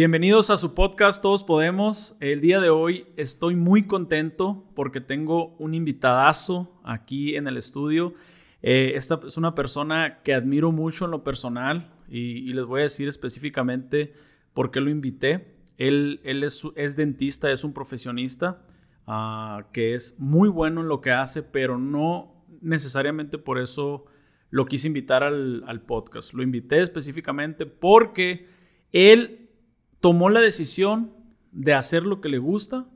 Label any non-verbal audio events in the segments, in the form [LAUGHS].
Bienvenidos a su podcast Todos Podemos. El día de hoy estoy muy contento porque tengo un invitadazo aquí en el estudio. Eh, esta es una persona que admiro mucho en lo personal y, les voy a decir específicamente por qué lo invité. Él, él es, es, dentista, es un profesionista ah, que es muy bueno en lo que hace, pero no necesariamente por eso lo quise invitar al, al podcast. Lo invité específicamente porque él tomó la decisión de hacer lo que le gusta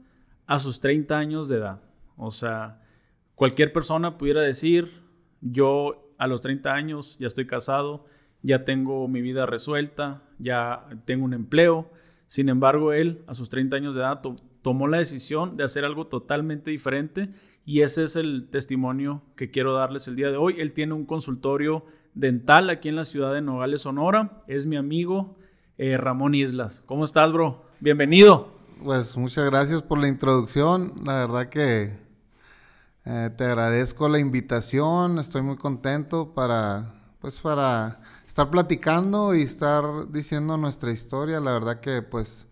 a sus 30 años de edad. O sea, cualquier persona pudiera decir, yo a los 30 años ya estoy casado, ya tengo mi vida resuelta, ya tengo un empleo. Sin embargo, él a sus 30 años de edad tomó la decisión de hacer algo totalmente diferente y ese es el testimonio que quiero darles el día de hoy. Él tiene un consultorio dental aquí en la ciudad de Nogales, Sonora. Es mi amigo, eh, Ramón Islas. ¿Cómo estás, bro? Bienvenido. Pues muchas gracias por la introducción. La verdad que eh, te agradezco la invitación. Estoy muy contento para, pues, para estar platicando y estar diciendo nuestra historia. La verdad que, pues,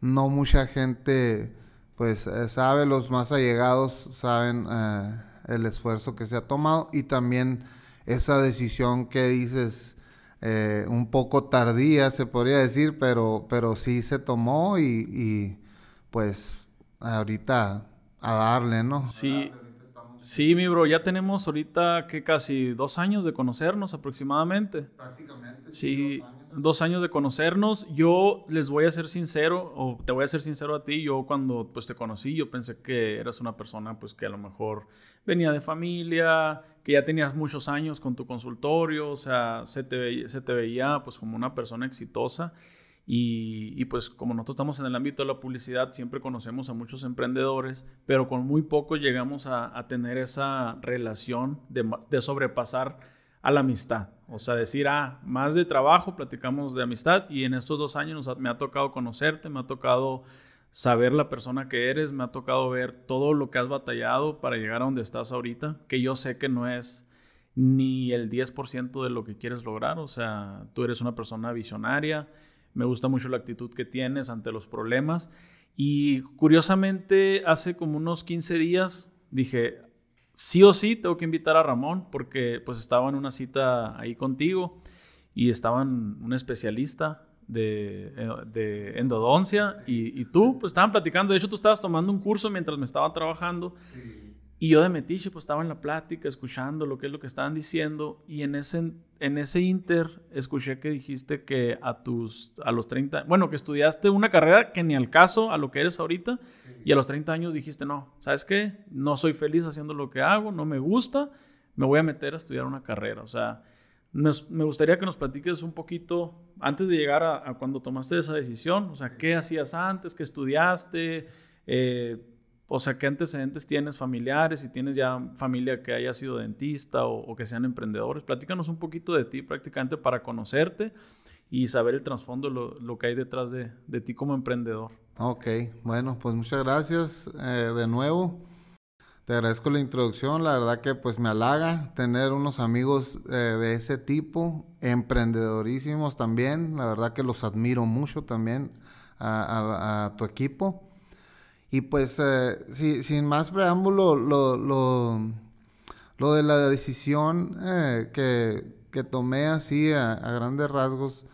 no mucha gente, pues, eh, sabe, los más allegados saben el esfuerzo que se ha tomado y también esa decisión que dices eh, un poco tardía, se podría decir, pero, pero sí se tomó y, pues ahorita a darle, ¿no? Sí. Sí, mi bro, ya tenemos ahorita que casi dos años de conocernos aproximadamente. Prácticamente. Sí, dos años. de conocernos. Yo les voy a ser sincero, o te voy a ser sincero a ti. Yo cuando pues te conocí, yo pensé que eras una persona pues que a lo mejor venía de familia, que ya tenías muchos años con tu consultorio, o sea, se te veía, se te veía pues como una persona exitosa. Y, pues como nosotros estamos en el ámbito de la publicidad, siempre conocemos a muchos emprendedores, pero con muy pocos llegamos a, tener esa relación de, sobrepasar a la amistad. O sea, decir, ah, más de trabajo, platicamos de amistad y en estos dos años me ha tocado conocerte, me ha tocado saber la persona que eres, me ha tocado ver todo lo que has batallado para llegar a donde estás ahorita, que yo sé que no es ni el 10% de lo que quieres lograr, o sea, tú eres una persona visionaria, me gusta mucho la actitud que tienes ante los problemas. Y curiosamente, hace como unos 15 días dije, sí o sí, tengo que invitar a Ramón porque pues estaba en una cita ahí contigo y estaban un especialista de, de endodoncia y, y, tú pues estaban platicando. De hecho, tú estabas tomando un curso mientras me estaba trabajando. Sí. Y yo de metiche, pues estaba en la plática, escuchando lo que es lo que estaban diciendo. Y en ese, en ese inter, escuché que dijiste que a tus, a los 30, bueno, que estudiaste una carrera que ni al caso a lo que eres ahorita. Y a los 30 años dijiste, no, ¿sabes qué? No soy feliz haciendo lo que hago, no me gusta, me voy a meter a estudiar una carrera. O sea, me gustaría que nos platiques un poquito, antes de llegar a, a, cuando tomaste esa decisión, o sea, ¿qué hacías antes? ¿Qué estudiaste? Eh, o sea, ¿qué antecedentes tienes familiares? Si tienes ya familia que haya sido dentista o, que sean emprendedores. Platícanos un poquito de ti prácticamente para conocerte y saber el trasfondo, lo, que hay detrás de, de, ti como emprendedor. Ok, bueno, pues muchas gracias eh, de nuevo. Te agradezco la introducción, la verdad que pues me halaga tener unos amigos eh, de ese tipo, emprendedorísimos también, la verdad que los admiro mucho también a tu equipo. Y pues, eh, sin más preámbulo, lo, lo, lo, de la decisión eh, que, que, tomé así a, grandes rasgos,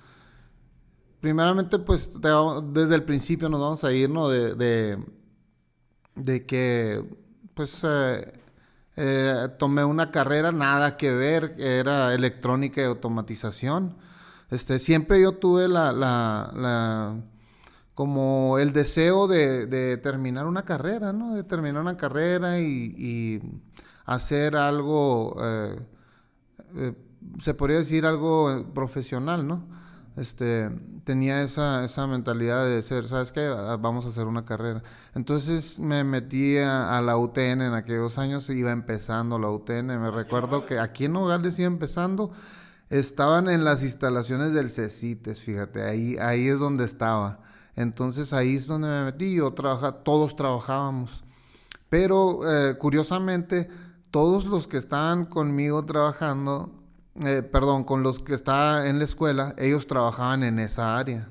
primeramente, pues desde el principio nos vamos a ir, ¿no? De, de, de que, pues, eh, tomé una carrera nada que ver, era electrónica y automatización. Este, siempre yo tuve la, la como el deseo de, terminar una carrera, ¿no? De terminar una carrera y, hacer algo, eh, eh, se podría decir algo profesional, ¿no? Este, tenía esa, esa mentalidad de ser, ¿sabes qué? Ah, vamos a hacer una carrera. Entonces me metí a, la UTN en aquellos años, iba empezando la UTN. Me recuerdo que aquí en Nogales iba empezando, estaban en las instalaciones del CECITES, fíjate, ahí, ahí es donde estaba. Entonces ahí es donde me metí, yo trabaja, todos trabajábamos. Pero eh, curiosamente, todos los que estaban conmigo trabajando, eh, perdón, con los que estaban en la escuela, ellos trabajaban en esa área.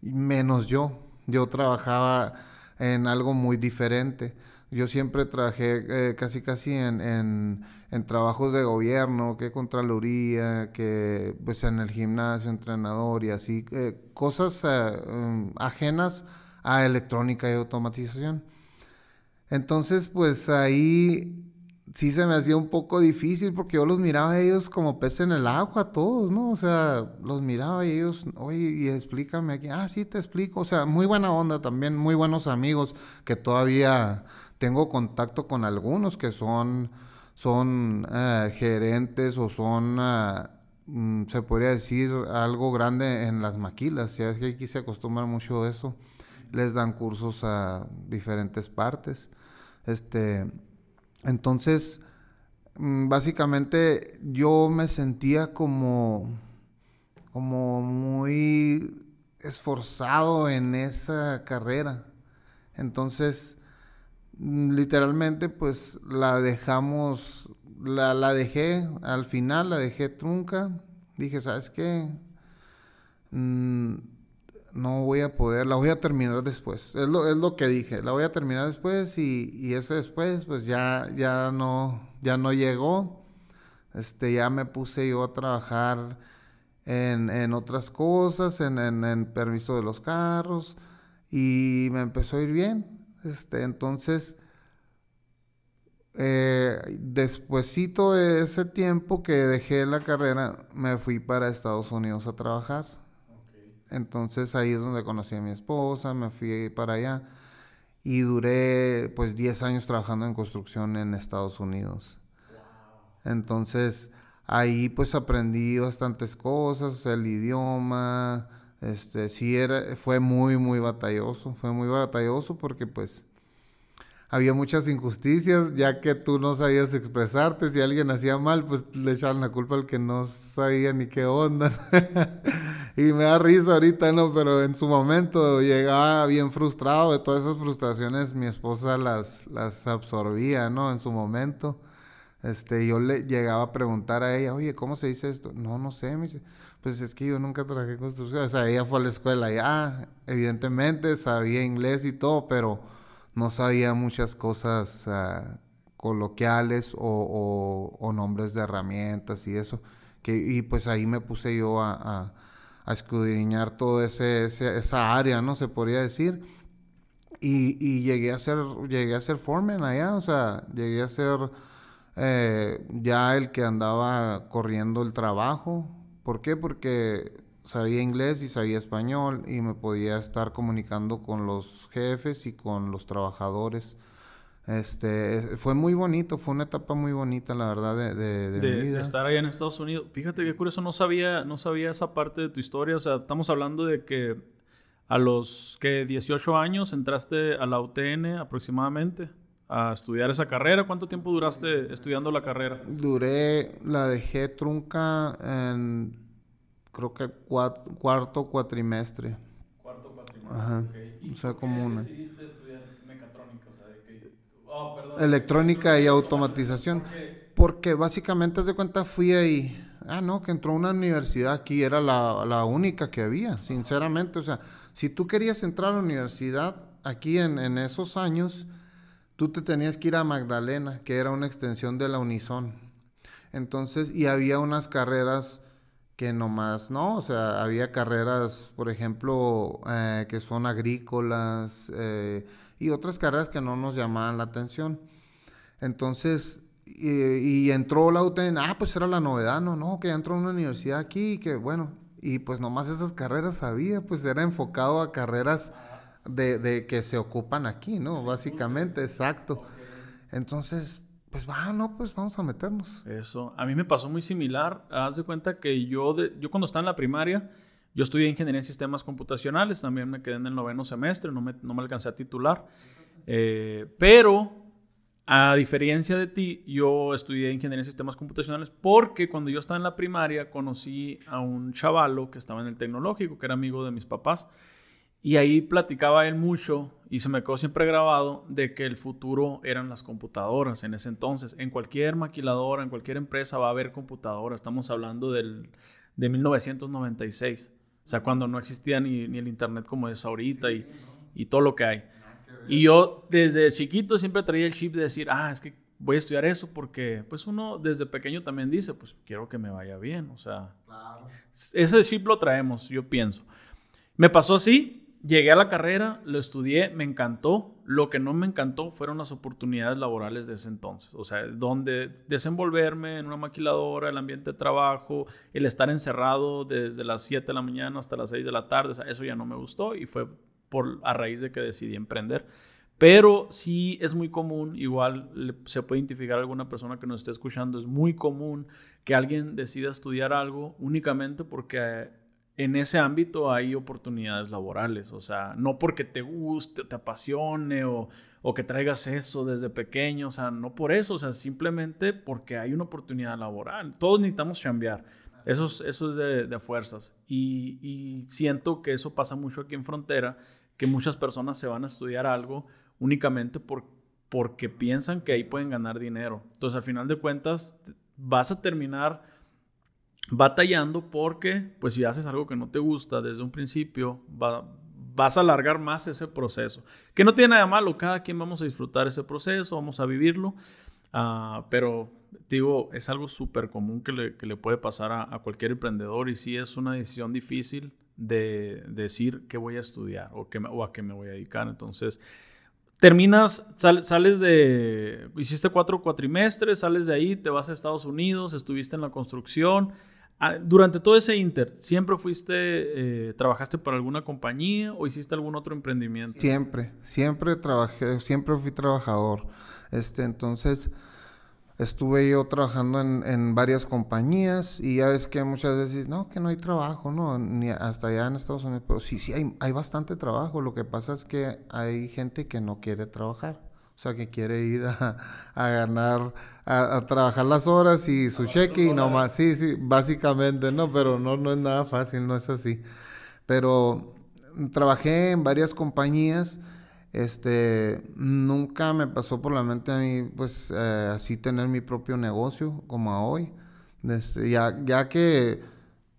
menos yo. Yo trabajaba en algo muy diferente. Yo siempre trabajé eh, casi casi en, en, trabajos de gobierno, que contraloría, que pues en el gimnasio, entrenador y así, eh, cosas eh, mm, ajenas a electrónica y automatización. Entonces, pues ahí sí se me hacía un poco difícil porque yo los miraba a ellos como peces en el agua, todos, ¿no? O sea, los miraba y ellos, oye, y explícame aquí, ah, sí, te explico. O sea, muy buena onda también, muy buenos amigos que todavía tengo contacto con algunos que son, son eh, gerentes o son, eh, mm, se podría decir, algo grande en las maquilas. Ya es que aquí se acostumbra mucho eso. Les dan cursos a diferentes partes. Este, entonces, mm, básicamente yo me sentía como, como muy esforzado en esa carrera. Entonces, literalmente, pues la dejamos, la, la dejé al final, la dejé trunca. Dije, ¿sabes qué? Mm, no voy a poder, la voy a terminar después. Es lo, es lo que dije, la voy a terminar después y, y ese después pues ya, ya, no, ya no llegó. Este, ya me puse yo a trabajar en, en otras cosas, en, en, permiso de los carros y me empezó a ir bien. Este, entonces, eh, despuésito de ese tiempo que dejé la carrera, me fui para Estados Unidos a trabajar. Entonces ahí es donde conocí a mi esposa, me fui para allá y duré pues 10 años trabajando en construcción en Estados Unidos. Entonces ahí pues aprendí bastantes cosas, el idioma, este sí era fue muy muy batalloso, fue muy batalloso porque pues había muchas injusticias, ya que tú no sabías expresarte, si alguien hacía mal, pues le echaban la culpa al que no sabía ni qué onda. [LAUGHS] y me da risa ahorita, ¿no? Pero en su momento llegaba bien frustrado de todas esas frustraciones, mi esposa las, las absorbía, ¿no? En su momento. Este, yo le llegaba a preguntar a ella, oye, ¿cómo se dice esto? No, no sé, me dice, pues es que yo nunca trabajé construcción. O sea, ella fue a la escuela ya, evidentemente sabía inglés y todo, pero no sabía muchas cosas ah, coloquiales o, nombres de herramientas y eso. Que, y pues ahí me puse yo a, a, escudriñar toda ese, esa área, ¿no? Se podría decir. Y, llegué a ser, llegué a ser foreman allá, o sea, llegué a ser eh, ya el que andaba corriendo el trabajo. ¿Por qué? Porque sabía inglés y sabía español y me podía estar comunicando con los jefes y con los trabajadores. Este, fue muy bonito, fue una etapa muy bonita, la verdad, de, de, de, vida. estar allá en Estados Unidos. Fíjate qué curioso, no sabía, no sabía esa parte de tu historia. O sea, estamos hablando de que a los que 18 años entraste a la UTN aproximadamente a estudiar esa carrera. ¿Cuánto tiempo duraste estudiando la carrera? Duré, la dejé trunca en creo que cuarto cuatrimestre. Cuarto cuatrimestre. Ajá. O sea, como una. decidiste estudiar mecatrónica? O sea, de que... oh, perdón. Electrónica y automatización. Porque básicamente, de cuenta, fui ahí. Ah, no, que entró una universidad aquí, era la, la, única que había, sinceramente. O sea, si tú querías entrar a la universidad aquí en, en esos años, tú te tenías que ir a Magdalena, que era una extensión de la Unison. Entonces, y había unas carreras que nomás, ¿no? O sea, había carreras, por ejemplo, eh, que son agrícolas eh, y otras carreras que no nos llamaban la atención. Entonces, y, entró la UTN, ah, pues era la novedad, no, no, que entró una universidad aquí, que bueno, y pues nomás esas carreras había, pues era enfocado a carreras de, de que se ocupan aquí, ¿no? Básicamente, exacto. Entonces, pues va, no, pues vamos a meternos. Eso, a mí me pasó muy similar. Haz de cuenta que yo, yo cuando estaba en la primaria, yo estudié ingeniería en sistemas computacionales, también me quedé en el noveno semestre, no me, no me alcancé a titular. Eh, pero, a diferencia de ti, yo estudié ingeniería en sistemas computacionales porque cuando yo estaba en la primaria conocí a un chavalo que estaba en el tecnológico, que era amigo de mis papás. Y ahí platicaba él mucho y se me quedó siempre grabado de que el futuro eran las computadoras en ese entonces. En cualquier maquiladora, en cualquier empresa va a haber computadoras. Estamos hablando del, de 1996. O sea, cuando no existía ni, el internet como es ahorita y, y todo lo que hay. Y yo desde chiquito siempre traía el chip de decir, ah, es que voy a estudiar eso porque pues uno desde pequeño también dice, pues quiero que me vaya bien, o sea, ese chip lo traemos, yo pienso. Me pasó así, llegué a la carrera, lo estudié, me encantó, lo que no me encantó fueron las oportunidades laborales de ese entonces, o sea, donde desenvolverme en una maquiladora, el ambiente de trabajo, el estar encerrado desde las 7 de la mañana hasta las 6 de la tarde, eso ya no me gustó y fue por, a raíz de que decidí emprender. Pero sí es muy común, igual se puede identificar alguna persona que nos esté escuchando, es muy común que alguien decida estudiar algo únicamente porque en ese ámbito hay oportunidades laborales, o sea, no porque te guste, te apasione o, o, que traigas eso desde pequeño, o sea, no por eso, o sea, simplemente porque hay una oportunidad laboral. Todos necesitamos cambiar, eso es, eso es de, fuerzas. Y, y siento que eso pasa mucho aquí en Frontera, que muchas personas se van a estudiar algo únicamente por, porque piensan que ahí pueden ganar dinero. Entonces, al final de cuentas, vas a terminar batallando porque, pues si haces algo que no te gusta desde un principio, vas a alargar más ese proceso. Que no tiene nada malo, cada quien vamos a disfrutar ese proceso, vamos a vivirlo, uh, pero digo, es algo súper común que le, que le, puede pasar a, a, cualquier emprendedor y sí es una decisión difícil de, decir qué voy a estudiar o, qué, o a qué me voy a dedicar. Entonces, terminas, sales de, hiciste cuatro cuatrimestres, sales de ahí, te vas a Estados Unidos, estuviste en la construcción. Ah, durante todo ese inter, ¿siempre fuiste, eh, trabajaste para alguna compañía o hiciste algún otro emprendimiento? Siempre, siempre trabajé, siempre fui trabajador. Este, entonces, estuve yo trabajando en, varias compañías y ya ves que muchas veces, no, que no hay trabajo, no, ni hasta allá en Estados Unidos, pero sí, sí, hay, hay bastante trabajo. Lo que pasa es que hay gente que no quiere trabajar. O sea, que quiere ir a, ganar, a, trabajar las horas y su cheque y nomás, sí, sí, básicamente, ¿no? Pero no, no es nada fácil, no es así. Pero trabajé en varias compañías este, nunca me pasó por la mente a mí, pues, eh, así tener mi propio negocio como a hoy. Este, ya, ya que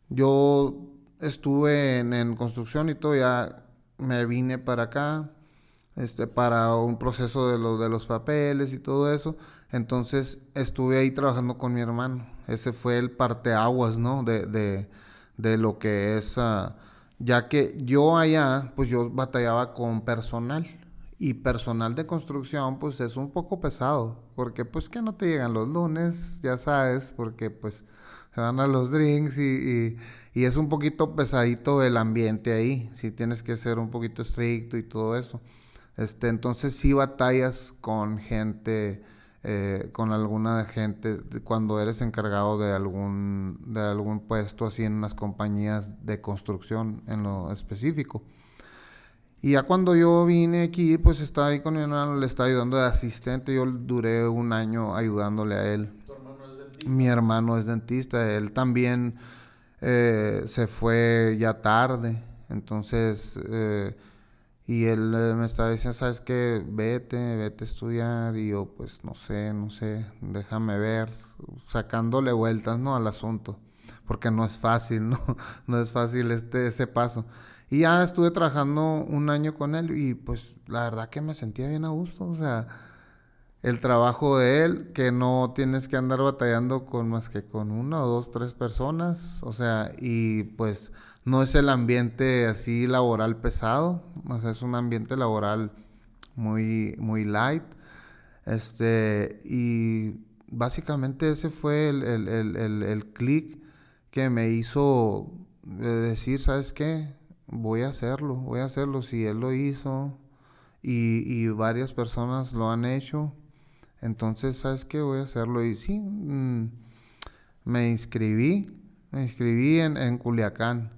yo estuve en, construcción y todo, ya me vine para acá, este, para un proceso de, lo, de los papeles y todo eso. Entonces estuve ahí trabajando con mi hermano. Ese fue el parteaguas, ¿no? De, de, de lo que es... Ah, ya que yo allá, pues yo batallaba con personal y personal de construcción, pues es un poco pesado, porque pues que no te llegan los lunes, ya sabes, porque pues se van a los drinks y, y, es un poquito pesadito el ambiente ahí, si tienes que ser un poquito estricto y todo eso. Este, entonces sí batallas con gente, eh, con alguna gente, cuando eres encargado de algún, de algún puesto así en unas compañías de construcción en lo específico. Y ya cuando yo vine aquí, pues estaba ahí con mi hermano, le estaba ayudando de asistente. Yo duré un año ayudándole a él. ¿Tu hermano es dentista? Mi hermano es dentista. Él también eh, se fue ya tarde. Entonces, eh, y él eh, me estaba diciendo, ¿sabes qué? Vete, vete a estudiar. Y yo, pues no sé, no sé, déjame ver. Sacándole vueltas, ¿no? Al asunto. Porque no es fácil, [LAUGHS] ¿no? no es fácil este, ese paso. Y ya estuve trabajando un año con él y pues la verdad que me sentía bien a gusto. O sea, el trabajo de él, que no tienes que andar batallando con más que con una o dos, tres personas. O sea, y pues no es el ambiente así laboral pesado. O es un ambiente laboral muy, muy light. Este, y básicamente ese fue el, el, el, el clic que me hizo decir, ¿sabes qué? voy a hacerlo, voy a hacerlo. Si él lo hizo y, varias personas lo han hecho, entonces, ¿sabes qué? Voy a hacerlo. Y sí, mm, me inscribí, me inscribí en, en Culiacán.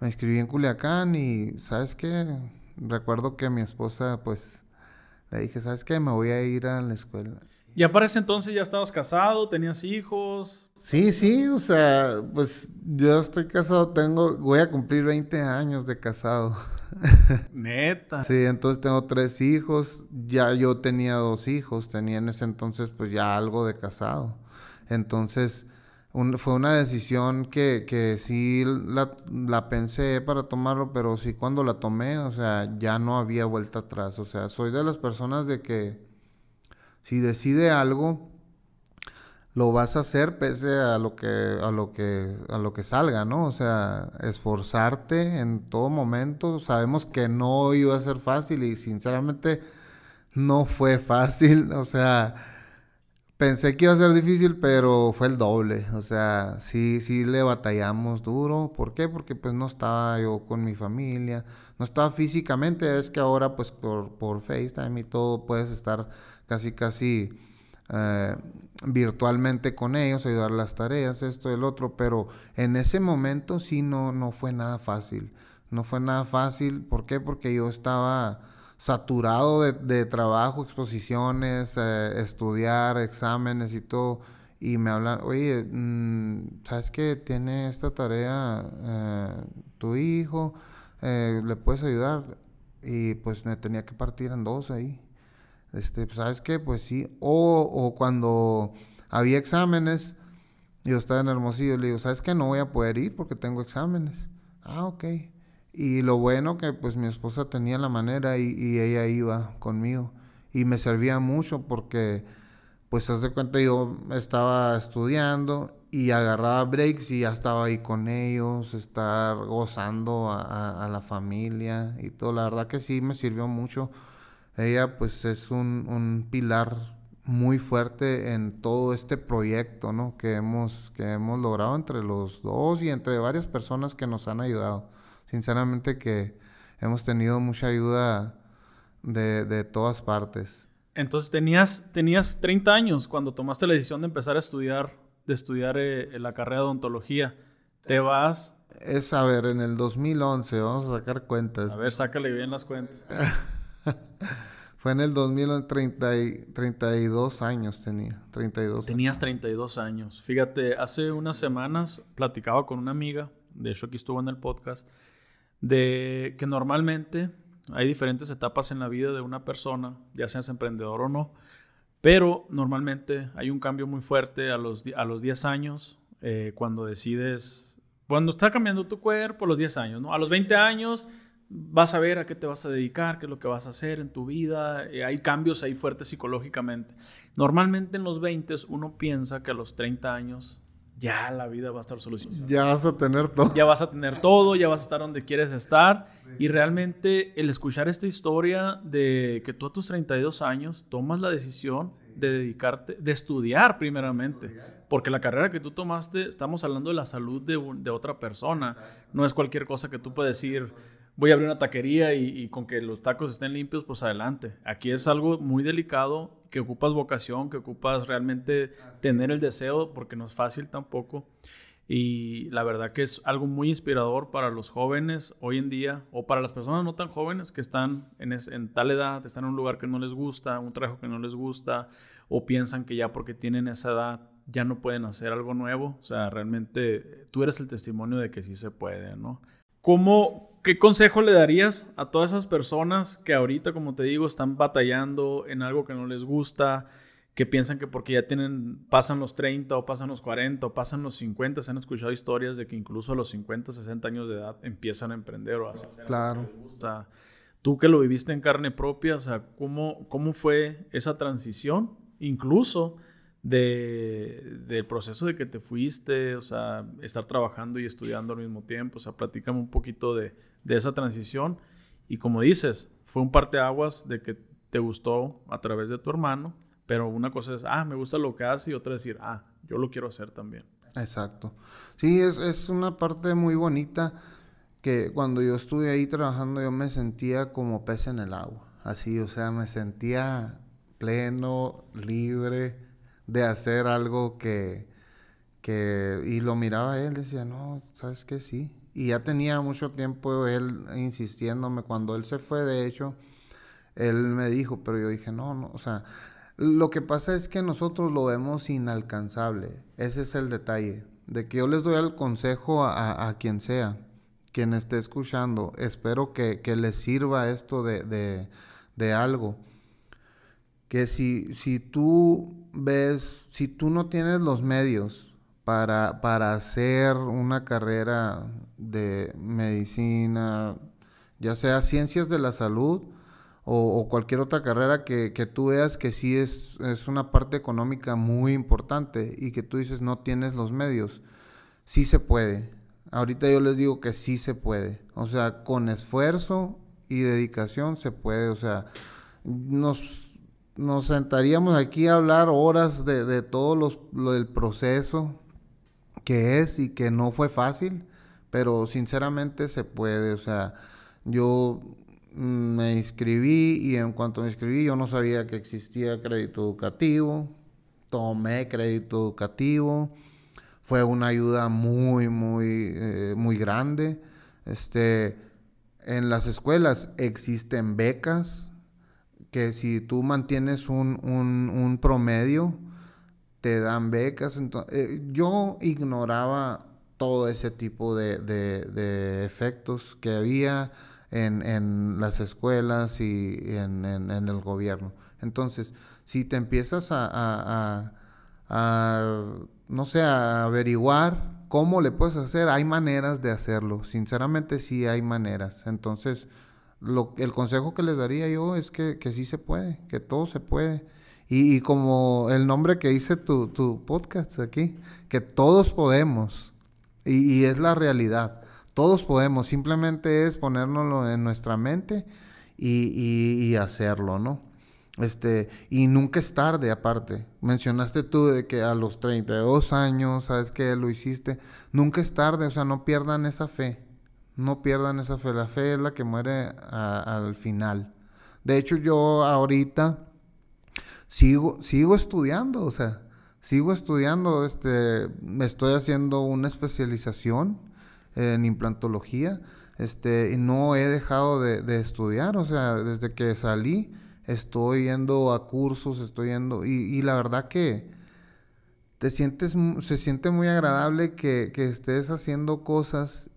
Me inscribí en Culiacán y, ¿sabes qué? Recuerdo que mi esposa, pues, le dije, ¿sabes qué? Me voy a ir a la escuela. ¿Ya para ese entonces ya estabas casado? ¿Tenías hijos? Sí, sí, o sea, pues yo estoy casado, tengo, voy a cumplir 20 años de casado. [LAUGHS] Neta. Sí, entonces tengo tres hijos, ya yo tenía dos hijos, tenía en ese entonces pues ya algo de casado. Entonces, fue una decisión que, que sí la, la, pensé para tomarlo, pero sí cuando la tomé, o sea, ya no había vuelta atrás. O sea, soy de las personas de que si decide algo, lo vas a hacer pese a lo que a lo que a lo que salga, ¿no? O sea, esforzarte en todo momento. Sabemos que no iba a ser fácil y sinceramente no fue fácil, [LAUGHS] o sea, Pensé que iba a ser difícil, pero fue el doble. O sea, sí, sí le batallamos duro. ¿Por qué? Porque pues no estaba yo con mi familia, no estaba físicamente. Es que ahora pues por, por FaceTime y todo puedes estar casi, casi eh, virtualmente con ellos, ayudar las tareas, esto el otro. Pero en ese momento sí no, no fue nada fácil. No fue nada fácil. ¿Por qué? Porque yo estaba saturado de, trabajo, exposiciones, eh, estudiar, exámenes y todo. Y me hablan, oye, mm, ¿sabes qué? Tiene esta tarea eh, tu hijo, eh, ¿le puedes ayudar? Y pues me tenía que partir en dos ahí. Este, pues, ¿sabes qué? Pues sí. O, o cuando había exámenes, yo estaba en Hermosillo, le digo, ¿sabes qué? No voy a poder ir porque tengo exámenes. Ah, ok. Y lo bueno que pues mi esposa tenía la manera y, ella iba conmigo. Y me servía mucho porque pues haz de cuenta yo estaba estudiando y agarraba breaks y ya estaba ahí con ellos, estar gozando a, la familia y todo. La verdad que sí me sirvió mucho. Ella pues es un, un pilar muy fuerte en todo este proyecto, ¿no? Que hemos, que hemos logrado entre los dos y entre varias personas que nos han ayudado sinceramente que hemos tenido mucha ayuda de, todas partes. Entonces tenías, tenías 30 años cuando tomaste la decisión de empezar a estudiar, de estudiar eh, la carrera de odontología. Te vas... Es, a ver, en el 2011, vamos a sacar cuentas. A ver, sácale bien las cuentas. [LAUGHS] Fue en el 2011, 32 años tenía, 32. Tenías 32 años. Fíjate, hace unas semanas platicaba con una amiga, de hecho aquí estuvo en el podcast, de que normalmente hay diferentes etapas en la vida de una persona, ya seas emprendedor o no, pero normalmente hay un cambio muy fuerte a los, a los 10 años, eh, cuando decides, cuando está cambiando tu cuerpo, los 10 años, ¿no? A los 20 años vas a ver a qué te vas a dedicar, qué es lo que vas a hacer en tu vida, eh, hay cambios ahí fuertes psicológicamente. Normalmente en los 20 uno piensa que a los 30 años ya la vida va a estar solucionada. Ya vas a tener todo. Ya vas a tener todo, ya vas a estar donde quieres estar. Y realmente el escuchar esta historia de que tú a tus 32 años tomas la decisión de dedicarte, de estudiar primeramente. Porque la carrera que tú tomaste, estamos hablando de la salud de, de otra persona. No es cualquier cosa que tú puedes decir, voy a abrir una taquería y, con que los tacos estén limpios, pues adelante. Aquí es algo muy delicado, que ocupas vocación, que ocupas realmente tener el deseo, porque no es fácil tampoco. Y la verdad que es algo muy inspirador para los jóvenes hoy en día, o para las personas no tan jóvenes que están en, en tal edad, están en un lugar que no les gusta, un trabajo que no les gusta, o piensan que ya porque tienen esa edad ya no pueden hacer algo nuevo. O sea, realmente tú eres el testimonio de que sí se puede, ¿no? ¿Cómo, ¿Qué consejo le darías a todas esas personas que ahorita, como te digo, están batallando en algo que no les gusta, que piensan que porque ya tienen, pasan los 30 o pasan los 40 o pasan los 50, se han escuchado historias de que incluso a los 50, 60 años de edad empiezan a emprender o a hacer claro. que les gusta. Tú que lo viviste en carne propia, o sea, ¿cómo, cómo fue esa transición? Incluso de, del proceso de que te fuiste, o sea, estar trabajando y estudiando al mismo tiempo, o sea, platícame un poquito de, esa transición y como dices, fue un parteaguas de que te gustó a través de tu hermano, pero una cosa es, ah, me gusta lo que hace y otra decir, ah, yo lo quiero hacer también. Exacto. Sí, es, es una parte muy bonita que cuando yo estuve ahí trabajando yo me sentía como pez en el agua, así, o sea, me sentía pleno, libre, de hacer algo que, que, y lo miraba él, decía, no, sabes que sí. Y ya tenía mucho tiempo él insistiéndome, cuando él se fue, de hecho, él me dijo, pero yo dije, no, no, o sea, lo que pasa es que nosotros lo vemos inalcanzable, ese es el detalle, de que yo les doy el consejo a, quien sea, quien esté escuchando, espero que, que les sirva esto de, de, de algo que si, si tú ves, si tú no tienes los medios para, para hacer una carrera de medicina, ya sea ciencias de la salud o, cualquier otra carrera que, que, tú veas que sí es, es una parte económica muy importante y que tú dices no tienes los medios, sí se puede. Ahorita yo les digo que sí se puede. O sea, con esfuerzo y dedicación se puede. O sea, nos, nos sentaríamos aquí a hablar horas de, de todo los, lo del proceso que es y que no fue fácil, pero sinceramente se puede. O sea, yo me inscribí y en cuanto me inscribí yo no sabía que existía crédito educativo, tomé crédito educativo, fue una ayuda muy, muy, eh, muy grande. Este, en las escuelas existen becas que si tú mantienes un, un, promedio, te dan becas. Eh, yo ignoraba todo ese tipo de, de efectos que había en, en las escuelas y en, en, el gobierno. Entonces, si te empiezas a, a, a, no sé, a averiguar cómo le puedes hacer, hay maneras de hacerlo. Sinceramente, sí hay maneras. Entonces, lo, el consejo que les daría yo es que, que sí se puede, que todo se puede. Y, y, como el nombre que dice tu, tu podcast aquí, que todos podemos. Y, y, es la realidad. Todos podemos, simplemente es ponérnoslo en nuestra mente y, hacerlo, ¿no? Este, y nunca es tarde, aparte. Mencionaste tú de que a los 32 años, sabes que lo hiciste. Nunca es tarde, o sea, no pierdan esa fe. No pierdan esa fe. La fe es la que muere al final. De hecho, yo ahorita sigo, sigo estudiando, o sea, sigo estudiando, este, estoy haciendo una especialización en implantología. Este, y no he dejado de, estudiar, o sea, desde que salí estoy yendo a cursos, estoy yendo, y, la verdad que te sientes, se siente muy agradable que, estés haciendo cosas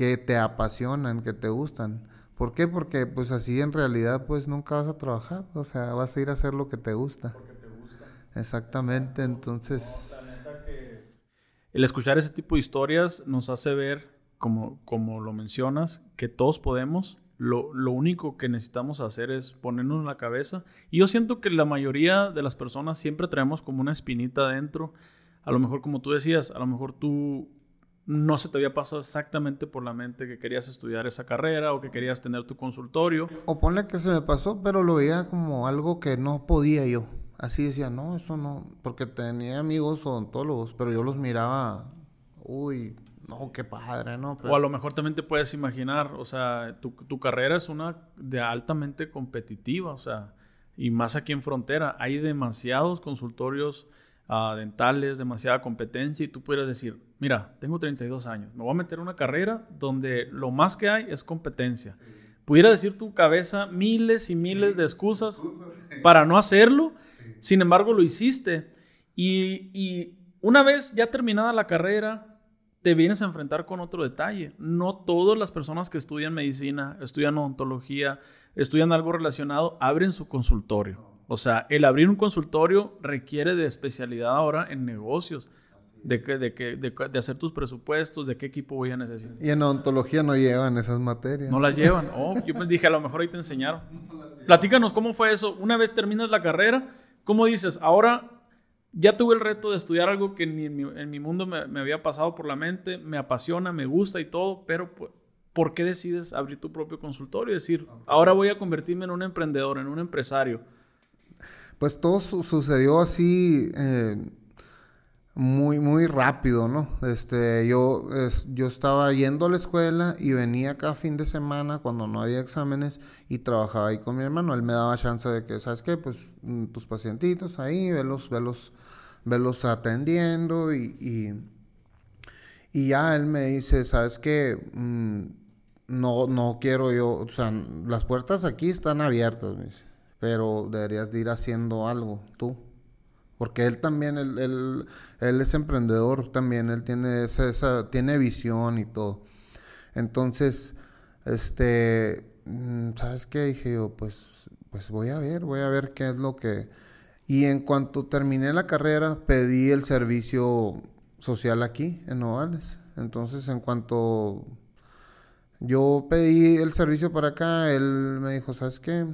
que te apasionan, que te gustan. ¿Por qué? Porque pues así en realidad pues nunca vas a trabajar, o sea, vas a ir a hacer lo que te gusta. Porque te gusta. Exactamente, entonces... El escuchar ese tipo de historias nos hace ver, como, como lo mencionas, que todos podemos. Lo, lo, único que necesitamos hacer es ponernos en la cabeza. Y yo siento que la mayoría de las personas siempre traemos como una espinita dentro. A lo mejor, como tú decías, a lo mejor tú no se te había pasado exactamente por la mente que querías estudiar esa carrera o que querías tener tu consultorio. O ponle que se me pasó, pero lo veía como algo que no podía yo así decía, no, eso no, porque tenía amigos odontólogos, pero yo los miraba, uy, no, qué padre, ¿no? O a lo mejor también te puedes imaginar, o sea, tu, tu, carrera es una de altamente competitiva, o sea, y más aquí en frontera, hay demasiados consultorios uh, dentales, demasiada competencia, y tú pudieras decir, mira, tengo 32 años, me voy a meter en una carrera donde lo más que hay es competencia. Pudiera decir tu cabeza miles y miles de excusas para no hacerlo, sin embargo, lo hiciste. Y, una vez ya terminada la carrera, te vienes a enfrentar con otro detalle. No todas las personas que estudian medicina, estudian odontología, estudian algo relacionado, abren su consultorio. O sea, el abrir un consultorio requiere de especialidad ahora en negocios. De, que, de, que, de, hacer tus presupuestos, de qué equipo voy a necesitar. Y en odontología no llevan esas materias. No las llevan. Oh, yo pues dije, a lo mejor ahí te enseñaron. Platícanos cómo fue eso. Una vez terminas la carrera, ¿Cómo dices? Ahora ya tuve el reto de estudiar algo que ni en mi, mundo me, había pasado por la mente, me apasiona, me gusta y todo, pero ¿por qué decides abrir tu propio consultorio y decir, ahora voy a convertirme en un emprendedor, en un empresario? Pues todo sucedió así. Eh, muy, muy rápido, ¿no? Este, yo, yo estaba yendo a la escuela y venía cada fin de semana cuando no había exámenes y trabajaba ahí con mi hermano. Él me daba chance de que, ¿sabes qué? Pues mm, tus pacientitos ahí, velos, velos, velos atendiendo y, y, ya él me dice, ¿sabes qué? Mm, no, no quiero yo, o sea, las puertas aquí están abiertas, pero deberías de ir haciendo algo tú. Porque él también, él, él, es emprendedor también, él tiene esa, esa, tiene visión y todo. Entonces, este, mm, ¿sabes qué? Dije yo, pues, pues voy a ver, voy a ver qué es lo que... Y en cuanto terminé la carrera, pedí el servicio social aquí en Novales. Entonces, en cuanto yo pedí el servicio para acá, él me dijo, ¿sabes qué?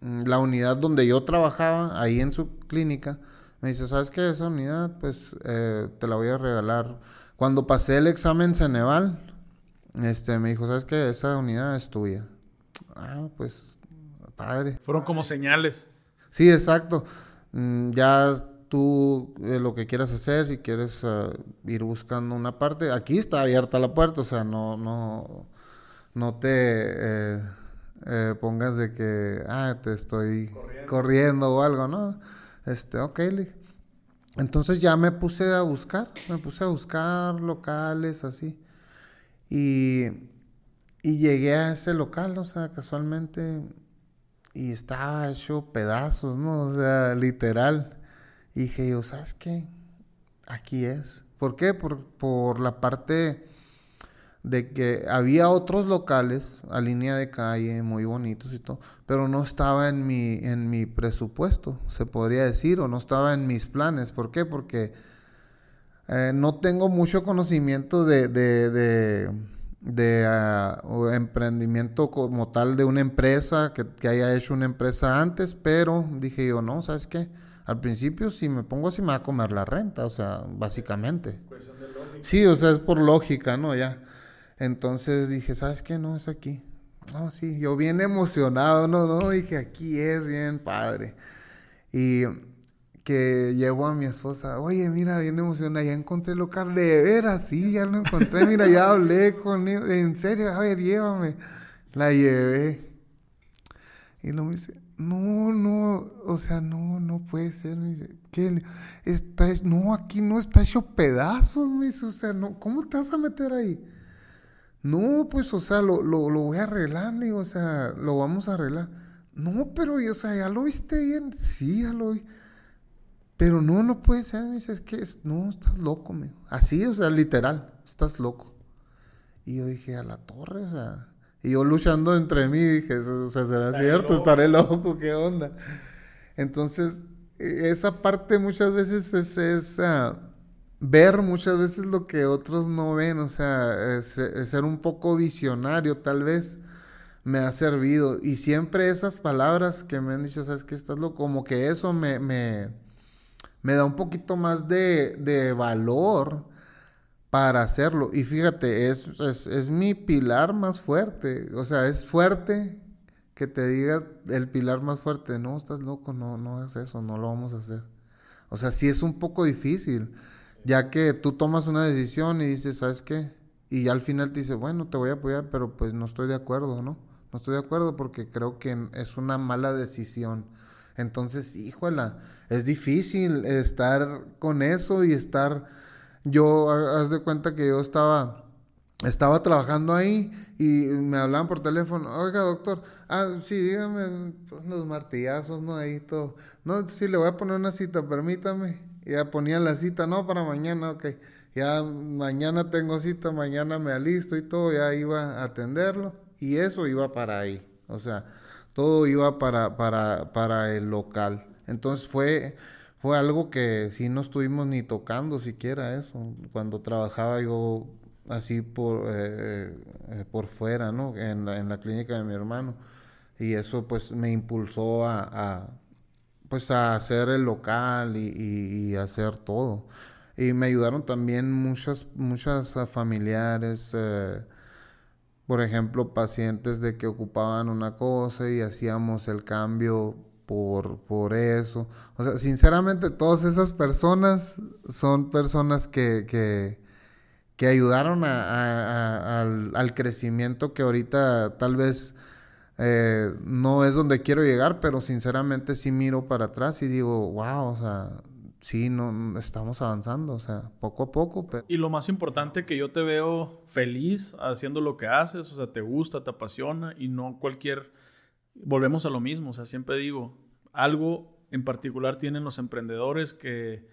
Mm, la unidad donde yo trabajaba, ahí en su clínica, me dice, ¿sabes qué? Esa unidad, pues, eh, te la voy a regalar. Cuando pasé el examen Ceneval, este, me dijo, ¿sabes qué? Esa unidad es tuya. Ah, pues, padre. Fueron como señales. Sí, exacto. Mm, ya tú eh, lo que quieras hacer, si quieres eh, ir buscando una parte, aquí está abierta la puerta, o sea, no, no, no te eh, pongas de que, ah, te estoy corriendo. o algo, ¿no? Este, ok, entonces ya me puse a buscar, me puse a buscar locales así. Y, y llegué a ese local, o sea, casualmente, y estaba hecho pedazos, ¿no? O sea, literal. Y dije yo, ¿sabes qué? Aquí es. ¿Por qué? Por, por la parte de que había otros locales a línea de calle muy bonitos y todo, pero no estaba en mi, en mi presupuesto, se podría decir, o no estaba en mis planes. ¿Por qué? Porque eh, no tengo mucho conocimiento de, de, de, de ah, emprendimiento como tal de una empresa, que, que haya hecho una empresa antes, pero dije yo, no, ¿sabes qué? Al principio, si me pongo así, me va a comer la renta, o sea, básicamente. Sí, o sea, es por lógica, ¿no? Ya. Entonces dije, ¿sabes qué? No, es aquí. No, sí, yo bien emocionado, no, no, dije, aquí es bien padre. Y que llevo a mi esposa, oye, mira, bien emocionada, ya encontré el local, de veras, sí, ya lo encontré, mira, ya hablé con él, en serio, a ver, llévame. La llevé. Y luego me dice, no, no, o sea, no, no puede ser. Me dice, ¿qué? Está, no, aquí no está hecho pedazos, me dice, o sea, no, ¿cómo te vas a meter ahí? No, pues, o sea, lo, lo, lo voy a arreglar, digo, o sea, lo vamos a arreglar. No, pero, o sea, ¿ya lo viste bien? Sí, ya lo vi. Pero no, no puede ser, me dice, es que, no, estás loco, me Así, o sea, literal, estás loco. Y yo dije, a la torre, o sea... Y yo luchando entre mí, dije, o sea, ¿será cierto? Estaré loco, ¿qué onda? Entonces, e, esa parte muchas veces es, es ah, ver muchas veces lo que otros no ven, o sea, ser un poco visionario tal vez me ha servido. Y siempre esas palabras que me han dicho, ¿sabes qué? Estás loco, como que eso me, me, me da un poquito más de, de valor para hacerlo. Y fíjate, es, es, mi pilar más fuerte. O sea, es fuerte que te diga el pilar más fuerte. No, estás loco, no, no es eso, no lo vamos a hacer. O sea, sí es un poco difícil, ya que tú tomas una decisión y dices, ¿sabes qué? Y ya al final te dice, bueno, te voy a apoyar, pero pues no estoy de acuerdo, ¿no? No estoy de acuerdo porque creo que es una mala decisión. Entonces, híjola, es difícil estar con eso y estar yo, haz de cuenta que yo estaba, estaba trabajando ahí y me hablaban por teléfono, oiga doctor, ah, sí, dígame, pues, los martillazos, ¿no? Ahí todo. No, sí, le voy a poner una cita, permítame. Ya ponían la cita, no, para mañana, ok. Ya mañana tengo cita, mañana me alisto y todo, ya iba a atenderlo y eso iba para ahí. O sea, todo iba para, para, para el local. Entonces fue fue algo que sí no estuvimos ni tocando siquiera eso, cuando trabajaba yo así por, eh, eh, por fuera, ¿no? En la, en la, clínica de mi hermano. Y eso pues me impulsó a, pues a hacer el local y, y, hacer todo. Y me ayudaron también muchas, muchas ah, familiares, eh, por ejemplo, pacientes de que ocupaban una cosa y hacíamos el cambio por, por eso. O sea, sinceramente, todas esas personas son personas que, que, que ayudaron a, al, crecimiento que ahorita tal vez eh, no es donde quiero llegar, pero sinceramente sí miro para atrás y digo, wow, o sea, sí, no, estamos avanzando, o sea, poco a poco. Y lo más importante que yo te veo feliz haciendo lo que haces, o sea, te gusta, te apasiona y no cualquier volvemos a lo mismo, o sea, siempre digo, algo en particular tienen los emprendedores que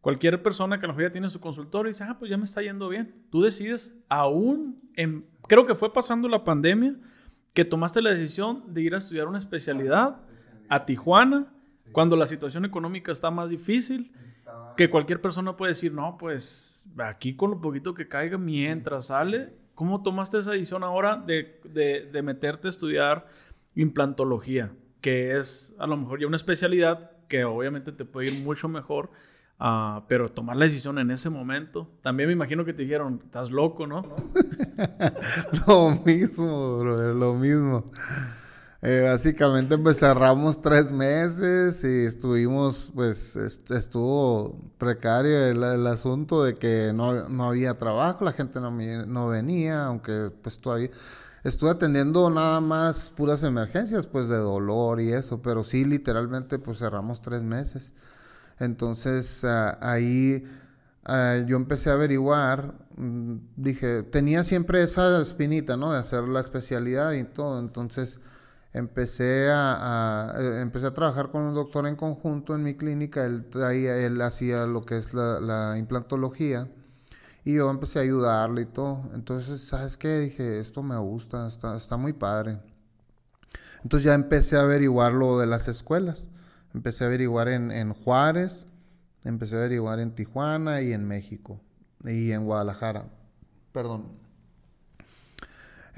cualquier persona que a lo mejor ya tiene su consultorio dice, ah, pues ya me está yendo bien. Tú decides, aún, creo que fue pasando la pandemia, que tomaste la decisión de ir a estudiar una especialidad a Tijuana, cuando la situación económica está más difícil, que cualquier persona puede decir, no, pues aquí con lo poquito que caiga mientras sale, ¿cómo tomaste esa decisión ahora de, de, meterte a estudiar implantología? Que es a lo mejor ya una especialidad que obviamente te puede ir mucho mejor, uh, pero tomar la decisión en ese momento, también me imagino que te dijeron, estás loco, ¿no? [LAUGHS] lo mismo, lo mismo. Eh, básicamente pues, cerramos tres meses y estuvimos, pues estuvo precario el, asunto de que no, no, había trabajo, la gente no, no venía, aunque pues todavía estuve atendiendo nada más puras emergencias, pues de dolor y eso, pero sí, literalmente pues cerramos tres meses. Entonces ahí ah, yo empecé a averiguar, mm, dije, tenía siempre esa espinita, ¿no? De hacer la especialidad y todo, entonces empecé a, eh, empecé a trabajar con un doctor en conjunto en mi clínica, él traía, él hacía lo que es la, implantología y yo empecé a ayudarle y todo. Entonces, ¿sabes qué? Dije, esto me gusta, está, está muy padre. Entonces ya empecé a averiguar lo de las escuelas. Empecé a averiguar en, en Juárez, empecé a averiguar en Tijuana y en México y en Guadalajara. Perdón.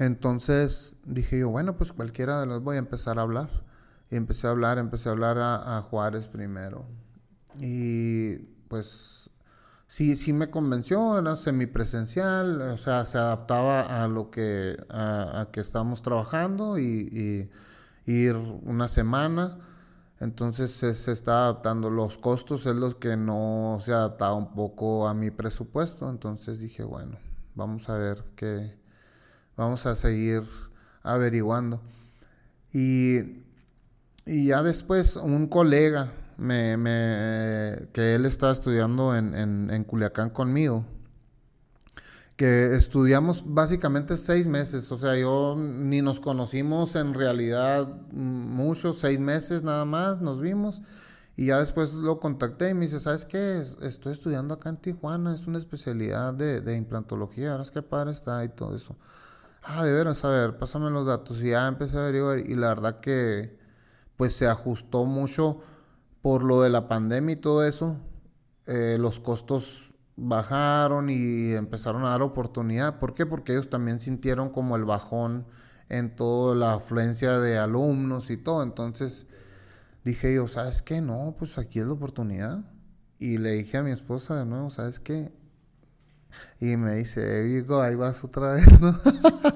Entonces dije yo, bueno, pues cualquiera de los voy a empezar a hablar. Y empecé a hablar, empecé a hablar a, Juárez primero. Y pues sí, sí me convenció, era semipresencial, o sea, se adaptaba a lo que, a, que estábamos trabajando y, ir una semana. Entonces se, se, está adaptando. Los costos es los que no se adaptaba un poco a mi presupuesto. Entonces dije, bueno, vamos a ver qué, Vamos a seguir averiguando. Y, y ya después un colega me, que él estaba estudiando en, en Culiacán conmigo, que estudiamos básicamente seis meses, o sea, yo ni nos conocimos en realidad mucho, seis meses nada más, nos vimos. Y ya después lo contacté y me dice, ¿sabes qué? Estoy estudiando acá en Tijuana, es una especialidad de, de implantología, ahora es que padre está y todo eso ah, de veras, a ver, pásame los datos. Y ya empecé a averiguar y la verdad que pues se ajustó mucho por lo de la pandemia y todo eso. Eh, los costos bajaron y empezaron a dar oportunidad. ¿Por qué? Porque ellos también sintieron como el bajón en toda la afluencia de alumnos y todo. Entonces dije yo, ¿sabes qué? No, pues aquí es la oportunidad. Y le dije a mi esposa de nuevo, ¿sabes qué? Y me dice, Vigo, ahí vas otra vez, ¿no?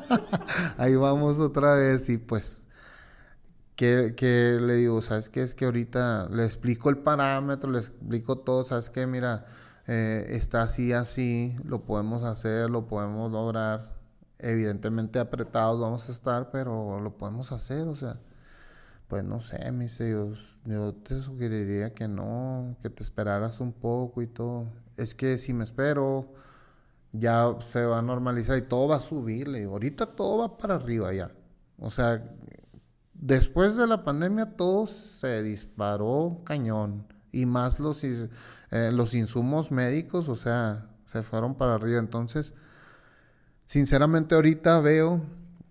[LAUGHS] ahí vamos otra vez y pues, ¿qué, le digo? ¿Sabes qué? Es que ahorita le explico el parámetro, le explico todo, ¿sabes qué? Mira, eh, está así, así, lo podemos hacer, lo podemos lograr. Evidentemente apretados vamos a estar, pero lo podemos hacer, o sea, pues no sé, me dice, yo, te sugeriría que no, que te esperaras un poco y todo. Es que si me espero, ya se va a normalizar y todo va a subir. Le ahorita todo va para arriba ya. O sea, después de la pandemia todo se disparó cañón. Y más los, eh, los insumos médicos, o sea, se fueron para arriba. Entonces, sinceramente ahorita veo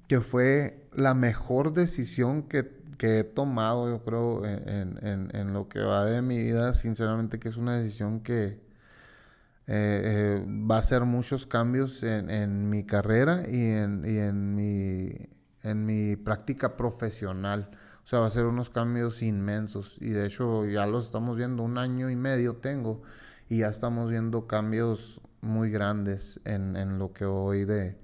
que fue la mejor decisión que, que he tomado, yo creo, en, en, en, lo que va de mi vida. Sinceramente que es una decisión que, eh, eh, va a ser muchos cambios en, mi carrera y, en, en, mi, en mi práctica profesional. O sea, va a ser unos cambios inmensos. Y de hecho ya los estamos viendo, un año y medio tengo, y ya estamos viendo cambios muy grandes en, lo que hoy de,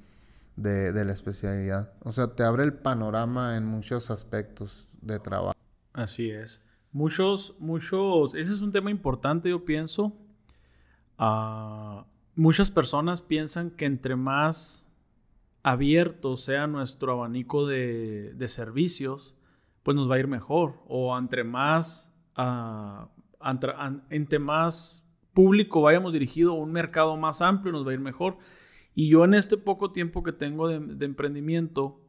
de, de, la especialidad. O sea, te abre el panorama en muchos aspectos de trabajo. Así es. Muchos, muchos, ese es un tema importante, yo pienso, Ah, muchas personas piensan que entre más abierto sea nuestro abanico de, servicios, pues nos va a ir mejor. O entre más, uh, entre, más público vayamos dirigido un mercado más amplio, nos va a ir mejor. Y yo en este poco tiempo que tengo de, emprendimiento,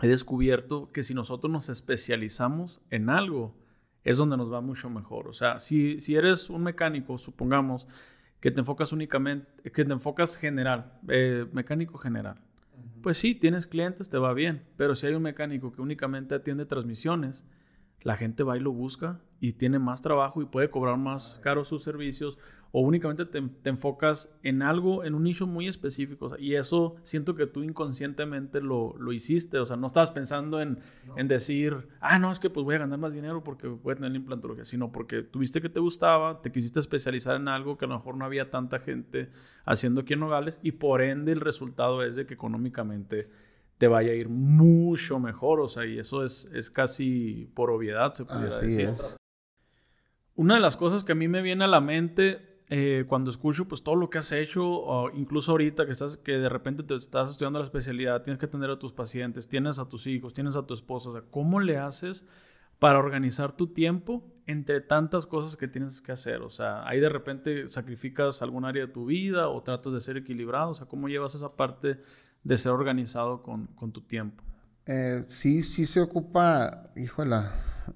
he descubierto que si nosotros nos especializamos en algo, es donde nos va mucho mejor. O sea, si, si eres un mecánico, supongamos, que te enfocas únicamente, que te enfocas general, eh, mecánico general. Pues sí, tienes clientes, te va bien, pero si hay un mecánico que únicamente atiende transmisiones, la gente va y lo busca y tiene más trabajo y puede cobrar más caro sus servicios o únicamente te, enfocas en algo, en un nicho muy específico. y eso siento que tú inconscientemente lo, lo hiciste. O sea, no estabas pensando en, en, decir, ah, no, es que pues voy a ganar más dinero porque voy a tener la implantología, sino porque tuviste que te gustaba, te quisiste especializar en algo que a lo mejor no había tanta gente haciendo aquí en Nogales y por ende el resultado es de que económicamente te vaya a ir mucho mejor. O sea, y eso es, es casi por obviedad, se pudiera decir. Una de las cosas que a mí me viene a la mente eh, cuando escucho pues todo lo que has hecho, incluso ahorita que estás, que de repente te estás estudiando la especialidad, tienes que atender a tus pacientes, tienes a tus hijos, tienes a tu esposa, ¿cómo le haces para organizar tu tiempo entre tantas cosas que tienes que hacer? O sea, ahí de repente sacrificas algún área de tu vida o tratas de ser equilibrado, o sea, ¿cómo llevas esa parte de ser organizado con, con tu tiempo? Eh, sí, sí se ocupa, híjola,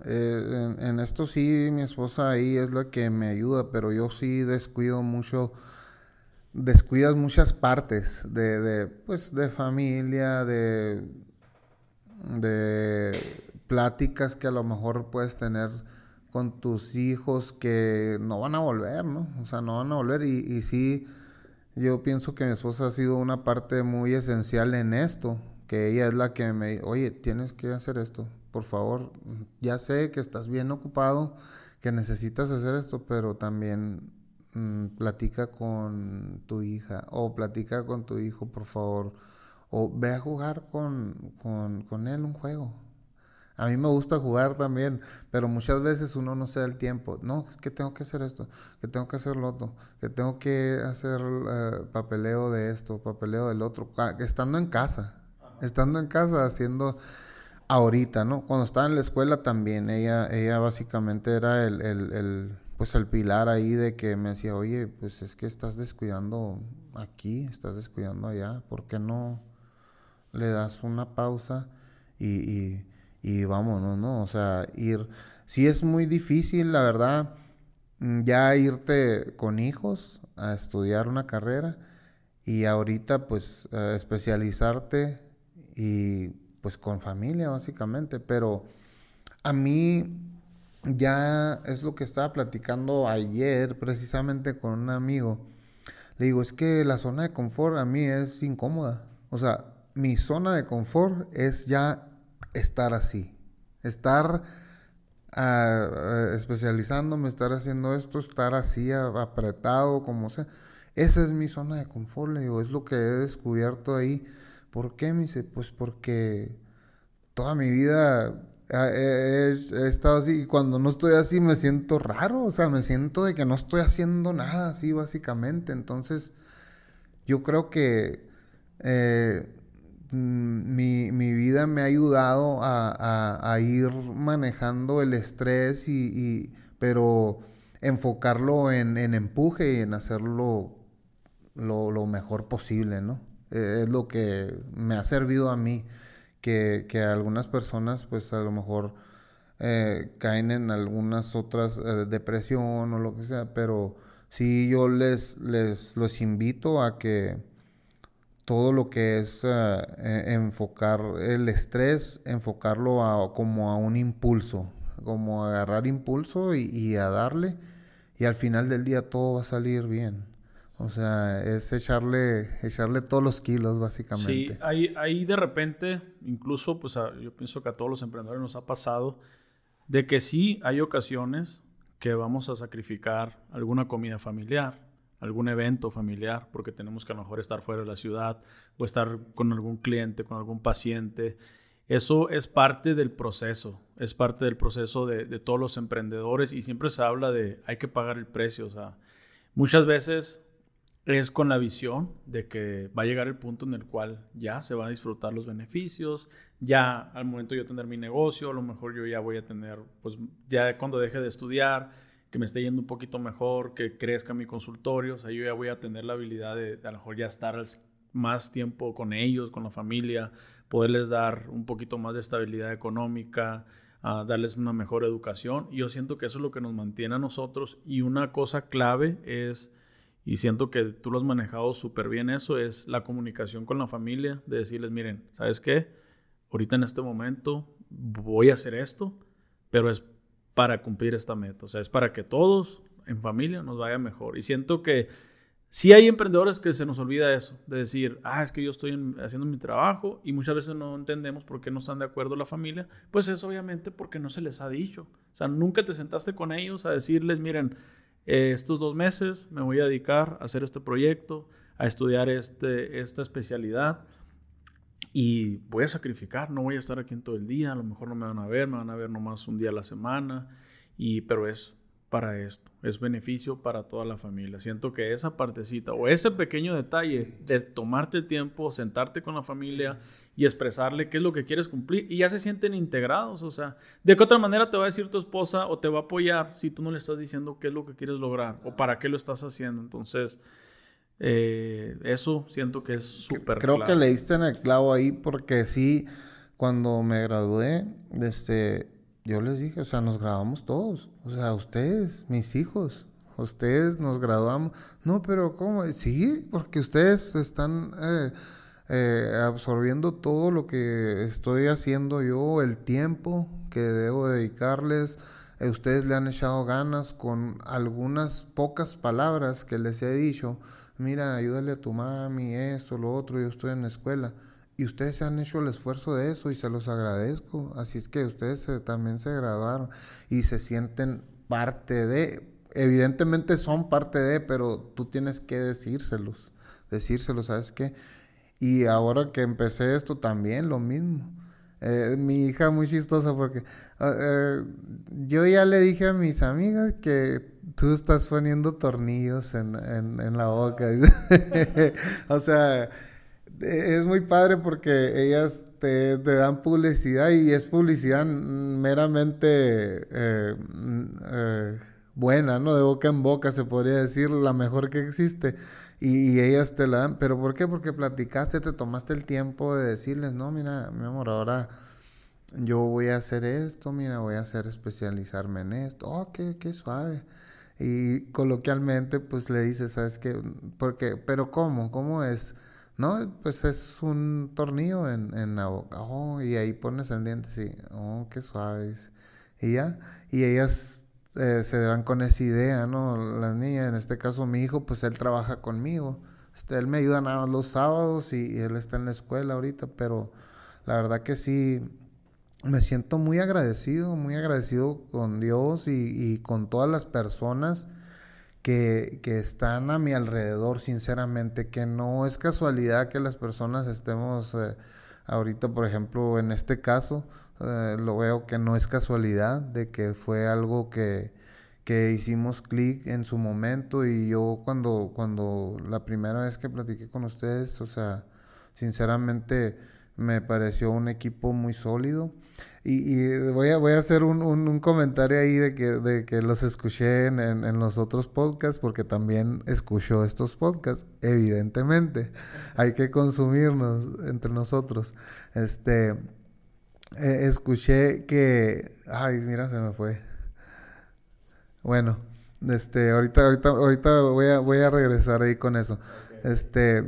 eh, en, esto sí mi esposa ahí es la que me ayuda, pero yo sí descuido mucho, descuidas muchas partes de, pues, de familia, de, de pláticas que a lo mejor puedes tener con tus hijos que no van a volver, ¿no? O sea, no van a volver y, y sí, yo pienso que mi esposa ha sido una parte muy esencial en esto que ella es la que me, oye, tienes que hacer esto, por favor, ya sé que estás bien ocupado, que necesitas hacer esto, pero también mm, platica con tu hija o platica con tu hijo, por favor, o ve a jugar con, con, con él un juego. A mí me gusta jugar también, pero muchas veces uno no se da el tiempo. No, que tengo que hacer esto, que tengo que hacer lo otro, que tengo que hacer eh, papeleo de esto, papeleo del otro, estando en casa estando en casa haciendo ahorita, ¿no? Cuando estaba en la escuela también, ella, ella básicamente era el, el, pues el pilar ahí de que me decía, oye, pues es que estás descuidando aquí, estás descuidando allá, ¿por qué no le das una pausa y, y, y vámonos, ¿no? O sea, ir, sí es muy difícil, la verdad, mm, ya irte con hijos a estudiar una carrera y ahorita pues especializarte y pues con familia básicamente, pero a mí ya es lo que estaba platicando ayer precisamente con un amigo. Le digo, es que la zona de confort a mí es incómoda. O sea, mi zona de confort es ya estar así. Estar uh, especializándome, estar haciendo esto, estar así apretado, como sea. Esa es mi zona de confort, le digo, es lo que he descubierto ahí ¿Por qué? Me dice, pues porque toda mi vida he, estado así y cuando no estoy así me siento raro, o sea, me siento de que no estoy haciendo nada así básicamente. Entonces, yo creo que eh, mm, mi, vida me ha ayudado a, ir manejando el estrés y, pero enfocarlo en, empuje y en hacerlo lo mejor posible, ¿no? Eh, es lo que me ha servido a mí, que, que algunas personas pues a lo mejor eh, caen en algunas otras eh, depresión o lo que sea, pero sí yo les, les los invito a que todo lo que es e, enfocar el estrés, enfocarlo a, como a un impulso, como agarrar impulso y a darle y al final del día todo va a salir bien. O sea, es echarle, echarle todos los kilos, básicamente. Sí, ahí, ahí de repente, incluso, pues yo pienso que a todos los emprendedores nos ha pasado de que sí hay ocasiones que vamos a sacrificar alguna comida familiar, algún evento familiar, porque tenemos que a lo mejor estar fuera de la ciudad o estar con algún cliente, con algún paciente. Eso es parte del proceso, es parte del proceso de, de todos los emprendedores y siempre se habla de hay que pagar el precio. O sea, muchas veces es con la visión de que va a llegar el punto en el cual ya se va a disfrutar los beneficios, ya al momento de yo tener mi negocio, a lo mejor yo ya voy a tener, pues ya cuando deje de estudiar, que me esté yendo un poquito mejor, que crezca mi consultorio, o sea, yo ya voy a tener la habilidad de, a lo mejor ya estar más tiempo con ellos, con la familia, poderles dar un poquito más de estabilidad económica, darles una mejor educación. Y yo siento que eso es lo que nos mantiene a nosotros. Y una cosa clave es y siento que tú lo has manejado súper bien eso, es la comunicación con la familia, de decirles, miren, ¿sabes qué? Ahorita en este momento voy a hacer esto, pero es para cumplir esta meta. O sea, es para que todos en familia nos vaya mejor. Y siento que sí hay emprendedores que se nos olvida eso, de decir, ah, es que yo estoy haciendo mi trabajo y muchas veces no entendemos por qué no están de acuerdo la familia. Pues es obviamente porque no se les ha dicho. O sea, nunca te sentaste con ellos a decirles, miren, eh, estos dos meses me voy a dedicar a hacer este proyecto, a estudiar este, esta especialidad y voy a sacrificar, no voy a estar aquí todo el día, a lo mejor no me van a ver, me van a ver nomás un día a la semana, y, pero es para esto, es beneficio para toda la familia. Siento que esa partecita o ese pequeño detalle de tomarte el tiempo, sentarte con la familia y expresarle qué es lo que quieres cumplir y ya se sienten integrados, o sea, de qué otra manera te va a decir tu esposa o te va a apoyar si tú no le estás diciendo qué es lo que quieres lograr o para qué lo estás haciendo. Entonces, eh, eso siento que es súper Creo que le diste en el clavo ahí porque sí, cuando me gradué, este, yo les dije, o sea, nos graduamos todos. O sea, ustedes, mis hijos, ustedes nos graduamos. No, pero ¿cómo? Sí, porque ustedes están eh, eh, absorbiendo todo lo que estoy haciendo yo, el tiempo que debo dedicarles. ustedes le han echado ganas con algunas pocas palabras que les he dicho mira, ayúdale a tu mami, esto, lo otro, yo estoy en la escuela. Y ustedes se han hecho el esfuerzo de eso y se los agradezco. Así es que ustedes también se graduaron y se sienten parte de, evidentemente son parte de, pero tú tienes que decírselos, decírselos, ¿sabes qué? Y ahora que empecé esto también lo mismo. Eh, mi hija muy chistosa porque ah, eh, yo ya le dije a mis amigas que tú estás poniendo tornillos en, en, la boca. [LAUGHS] o sea, es muy padre porque ellas te, dan publicidad y es publicidad meramente eh, eh, buena, ¿no? De boca en boca se podría decir, la mejor que existe. Y, ellas te la dan. ¿Pero por qué? Porque platicaste, te tomaste el tiempo de decirles, no, mira, mi amor, ahora yo voy a hacer esto, mira, voy a hacer especializarme en esto. Oh, qué, qué suave. Y coloquialmente, pues le dices, ¿sabes qué? Porque, pero ¿cómo? ¿Cómo es? No, pues es un tornillo en, en la boca. Oh, y ahí pones el diente, sí. Oh, qué suaves. Y ya, y ellas eh, se van con esa idea, ¿no? Las niñas, en este caso mi hijo, pues él trabaja conmigo. Este, él me ayuda nada más los sábados y, y él está en la escuela ahorita, pero la verdad que sí, me siento muy agradecido, muy agradecido con Dios y, con todas las personas que, están a mi alrededor, sinceramente, que no es casualidad que las personas estemos eh, ahorita, por ejemplo, en este caso, eh, lo veo que no es casualidad, de que fue algo que, que hicimos clic en su momento y yo cuando, cuando la primera vez que platiqué con ustedes, o sea, sinceramente me pareció un equipo muy sólido. Y, voy, a, voy a hacer un, comentario ahí de que, de que los escuché en, en, los otros podcasts, porque también escucho estos podcasts, evidentemente. Hay que consumirnos entre nosotros. Este, eh, escuché que... Ay, mira, se me fue. Bueno, este, ahorita, ahorita, ahorita voy a, voy a regresar ahí con eso. Este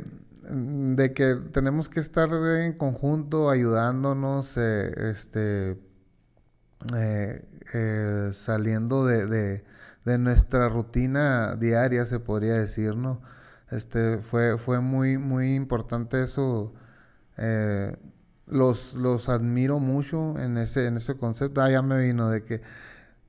de que tenemos que estar en conjunto ayudándonos, eh, este, eh, eh, saliendo de, nuestra rutina diaria, se podría decir, ¿no? Este, fue, fue muy, muy importante eso. los, los admiro mucho en ese, en ese concepto. Ah, ya me vino de que,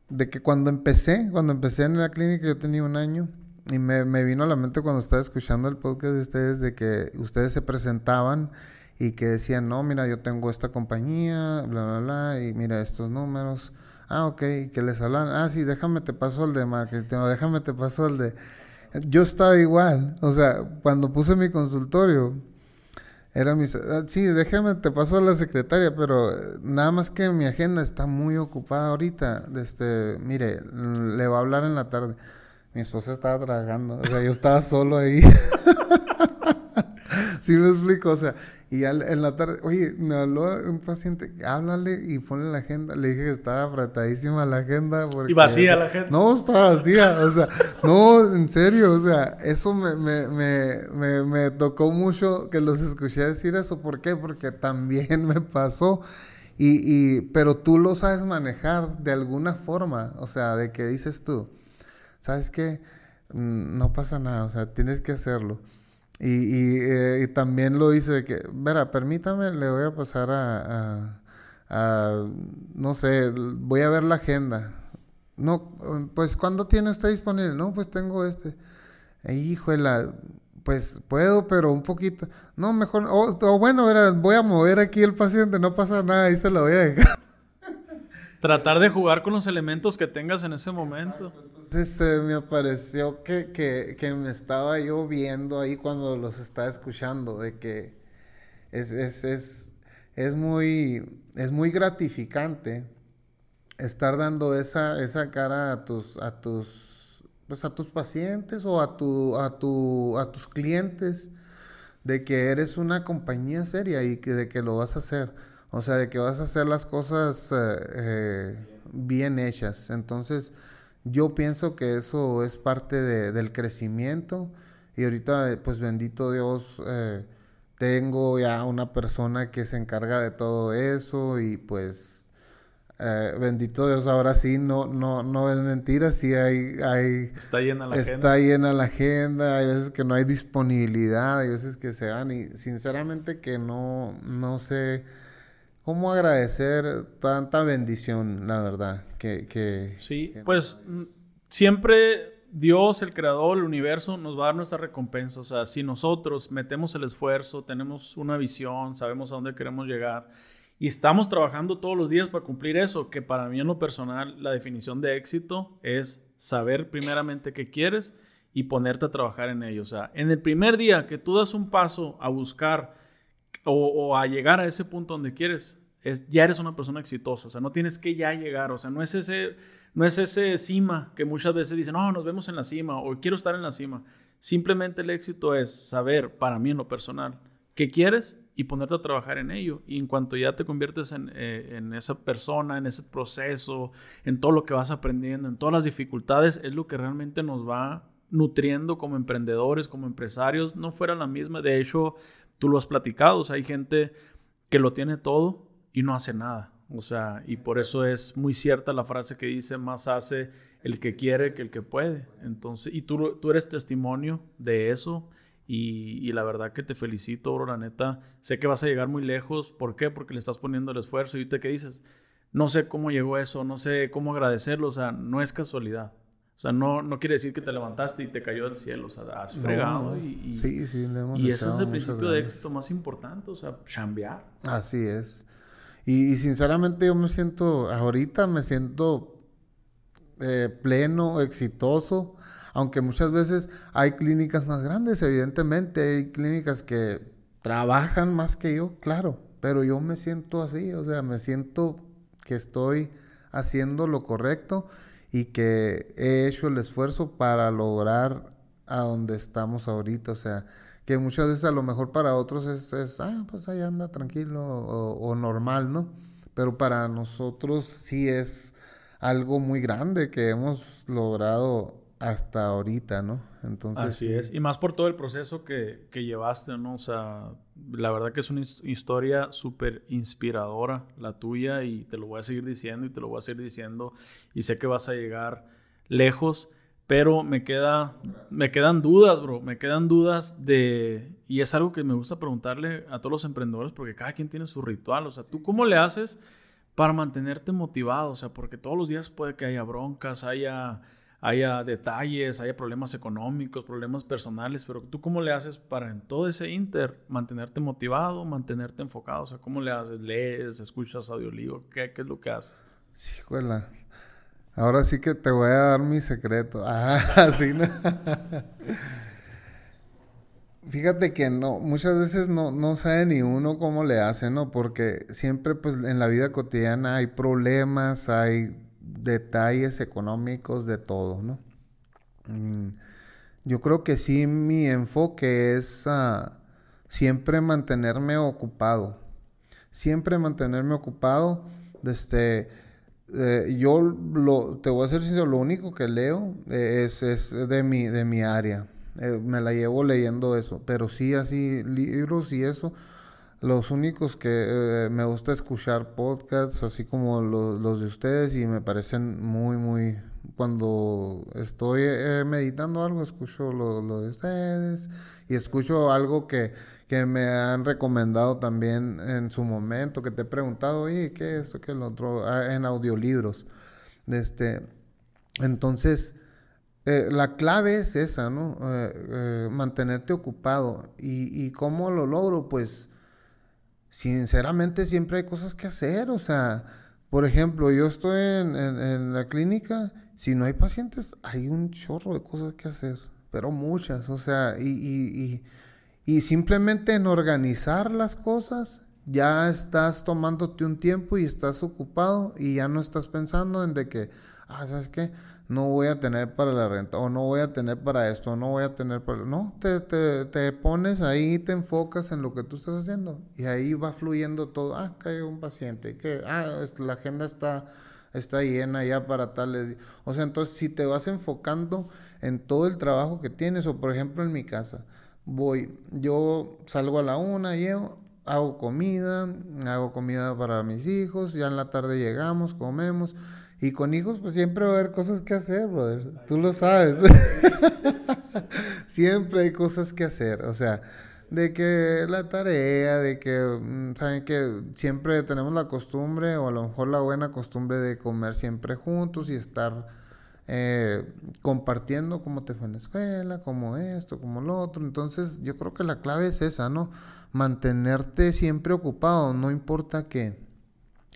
de que cuando empecé, cuando empecé en la clínica, yo tenía un año, y me, me, vino a la mente cuando estaba escuchando el podcast de ustedes de que ustedes se presentaban y que decían, no, mira, yo tengo esta compañía, bla, bla, bla, y mira estos números. Ah, ok, que les hablan, ah, sí, déjame te paso el de marketing, o déjame te paso el de... Yo estaba igual, o sea, cuando puse mi consultorio, era mi... Ah, sí, déjame te paso a la secretaria, pero eh, nada más que mi agenda está muy ocupada ahorita. Este, mire, le va a hablar en la tarde. Mi esposa estaba trabajando, o sea, yo estaba solo ahí. [LAUGHS] sí me explico, o sea, y en la tarde, oye, me habló un paciente, háblale y ponle la agenda. Le dije que estaba apretadísima la agenda. y vacía la agenda. No, estaba vacía, o sea, no, en serio, o sea, eso me, me, me, me, tocó mucho que los escuché decir eso. ¿Por qué? Porque también me pasó. Y, y, pero tú lo sabes manejar de alguna forma, o sea, de que dices tú, ¿sabes qué? Mm, no pasa nada, o sea, tienes que hacerlo. Y, eh, también lo hice de que, verá, permítame, le voy a pasar a, a, no sé, voy a ver la agenda. No, pues, ¿cuándo tiene usted disponible? No, pues tengo este. Híjole, pues puedo, pero un poquito. No, mejor, o, bueno, verá, voy a mover aquí el paciente, no pasa nada, ahí se lo voy a dejar. Tratar de jugar con los elementos que tengas en ese momento. Entonces me pareció que, que, me estaba yo viendo ahí cuando los estaba escuchando, de que es, es, es, es, muy, es muy gratificante estar dando esa, esa cara a tus, a tus, pues a tus pacientes o a, tu, a, tu, a tus clientes de que eres una compañía seria y que, de que lo vas a hacer. O sea, de que vas a hacer las cosas eh, eh, bien hechas. Entonces, yo pienso que eso es parte del crecimiento y ahorita, pues bendito Dios, eh, tengo ya una persona que se encarga de todo eso y pues eh, bendito Dios, ahora sí, no, no, no es mentira, sí hay, hay... Está llena la agenda. Está llena la agenda, hay veces que no hay disponibilidad, hay veces que se van y sinceramente que no, no sé ¿Cómo agradecer tanta bendición, la verdad? Que, sí, pues mm, siempre Dios, el creador, el universo, nos va a dar nuestra recompensa. O sea, si nosotros metemos el esfuerzo, tenemos una visión, sabemos a dónde queremos llegar y estamos trabajando todos los días para cumplir eso, que para mí en lo personal la definición de éxito es saber primeramente qué quieres y ponerte a trabajar en ello. O sea, en el primer día que tú das un paso a buscar o, a llegar a ese punto donde quieres, es, ya eres una persona exitosa, o sea, no tienes que ya llegar, o sea, no es ese, no es ese cima que muchas veces dicen, no, nos vemos en la cima o quiero estar en la cima. Simplemente el éxito es saber, para mí en lo personal, qué quieres y ponerte a trabajar en ello. Y en cuanto ya te conviertes en, eh, en, esa persona, en ese proceso, en todo lo que vas aprendiendo, en todas las dificultades, es lo que realmente nos va nutriendo como emprendedores, como empresarios. No fuera la misma. De hecho, tú lo has platicado. O sea, hay gente que lo tiene todo y no hace nada. O sea, y por eso es muy cierta la frase que dice, más hace el que quiere que el que puede. Entonces, y tú, tú eres testimonio de eso. Y, la verdad que te felicito, bro, la neta. Sé que vas a llegar muy lejos. ¿Por qué? Porque le estás poniendo el esfuerzo. Y te que dices, no sé cómo llegó eso, no sé cómo agradecerlo. O sea, no es casualidad. O sea, no, no quiere decir que te levantaste y te cayó del cielo. O sea, has fregado. y, sí, sí, le hemos Y ese es el principio de éxito más importante. O sea, chambear. Así es. Y, sinceramente yo me siento, ahorita me siento eh, pleno, exitoso, aunque muchas veces hay clínicas más grandes, evidentemente, hay clínicas que trabajan más que yo, claro, pero yo me siento así, o sea, me siento que estoy haciendo lo correcto y que he hecho el esfuerzo para lograr a donde estamos ahorita, o sea, que muchas veces a lo mejor para otros es, ah, pues ahí anda tranquilo o, normal, ¿no? Pero para nosotros sí es algo muy grande que hemos logrado hasta ahorita, ¿no? Entonces. Así es. Y más por todo el proceso que, que llevaste, ¿no? O sea, la verdad que es una historia súper inspiradora, la tuya, y te lo voy a seguir diciendo y te lo voy a seguir diciendo. Y sé que vas a llegar lejos. Pero me, queda, me quedan dudas, bro. Me quedan dudas de... Y es algo que me gusta preguntarle a todos los emprendedores porque cada quien tiene su ritual. O sea, ¿tú cómo le haces para mantenerte motivado? O sea, porque todos los días puede que haya broncas, haya, haya detalles, haya problemas económicos, problemas personales. Pero ¿tú cómo le haces para en todo ese inter mantenerte motivado, mantenerte enfocado? O sea, ¿cómo le haces? ¿Lees? ¿Escuchas audiolibro? ¿Qué, qué es lo que haces? Sí, juela. Ahora sí que te voy a dar mi secreto. [LAUGHS] Ah, así no. [LAUGHS] Fíjate que no, muchas veces no, no sabe ni uno cómo le hace, ¿no? Porque siempre pues en la vida cotidiana hay problemas, hay detalles económicos de todo, ¿no? Mm, yo creo que sí mi enfoque es ah, siempre mantenerme ocupado. Siempre mantenerme ocupado. Desde eh, yo lo, te voy a ser sincero, lo único que leo eh, es, es, de, mi, de mi área. Eh, me la llevo leyendo eso, pero sí así libros y eso, los únicos que eh, me gusta escuchar podcasts, así como los de ustedes, y me parecen muy, muy... Cuando estoy eh, meditando algo, escucho lo, lo, de ustedes y escucho algo que, que, me han recomendado también en su momento, que te he preguntado, oye, ¿qué es esto, qué es lo otro? Ah, en audiolibros. Este, entonces, eh, la clave es esa, ¿no? mantenerte ocupado. ¿Y, ¿Y cómo lo logro? Pues sinceramente siempre hay cosas que hacer. O sea, por ejemplo, yo estoy en, la clínica, si no hay pacientes, hay un chorro de cosas que hacer, pero muchas. O sea, y, y, y, y simplemente en organizar las cosas, ya estás tomándote un tiempo y estás ocupado y ya no estás pensando en de que, ah, ¿sabes qué? no voy a tener para la renta, o no voy a tener para esto, o no voy a tener para... No, te, te, te pones ahí, te enfocas en lo que tú estás haciendo, y ahí va fluyendo todo. Ah, cae un paciente, que, ah, la agenda está, está llena ya para tales... O sea, entonces si te vas enfocando en todo el trabajo que tienes, o por ejemplo en mi casa, voy, yo salgo a la una, llego, hago comida, hago comida para mis hijos, ya en la tarde llegamos, comemos y con hijos, pues siempre va a haber cosas que hacer, brother. Tú lo sabes. [LAUGHS] siempre hay cosas que hacer. O sea, de que la tarea, de que, mm, saben que siempre tenemos la costumbre, o a lo mejor la buena costumbre de comer siempre juntos y estar eh, compartiendo cómo te fue en la escuela, cómo esto, cómo lo otro. Entonces, yo creo que la clave es esa, ¿no? Mantenerte siempre ocupado, no importa qué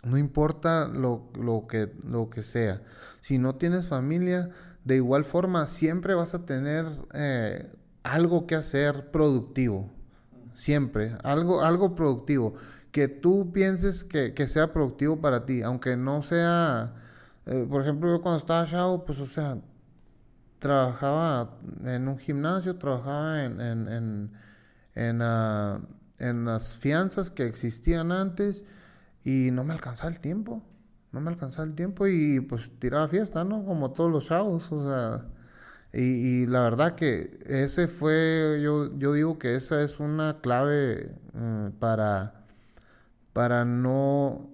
no importa lo, que, lo que sea. Si no tienes familia, de igual forma siempre vas a tener eh, algo que hacer productivo. Siempre, algo, algo productivo. Que tú pienses que, sea productivo para ti, aunque no sea, eh, por ejemplo, yo cuando estaba chavo, pues o sea, trabajaba en un gimnasio, trabajaba en, en, en, ah, en las fianzas que existían antes y no me alcanzaba el tiempo. No me alcanzaba el tiempo y pues tiraba fiesta, ¿no? Como todos los chavos, o sea. Y, la verdad que ese fue, yo, yo digo que esa es una clave mm, para, para no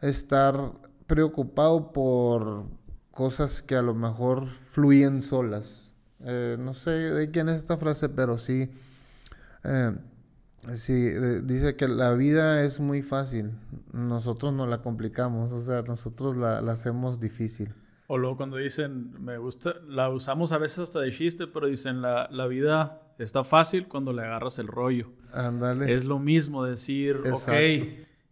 estar preocupado por cosas que a lo mejor fluyen solas. Eh, no sé de quién es esta frase, pero sí. Eh, Sí, dice que la vida es muy fácil, nosotros no la complicamos, o sea, nosotros la, hacemos difícil. O luego cuando dicen, me gusta, la usamos a veces hasta de chiste, pero dicen, la, la vida está fácil cuando le agarras el rollo. Ándale. Es lo mismo decir, ok,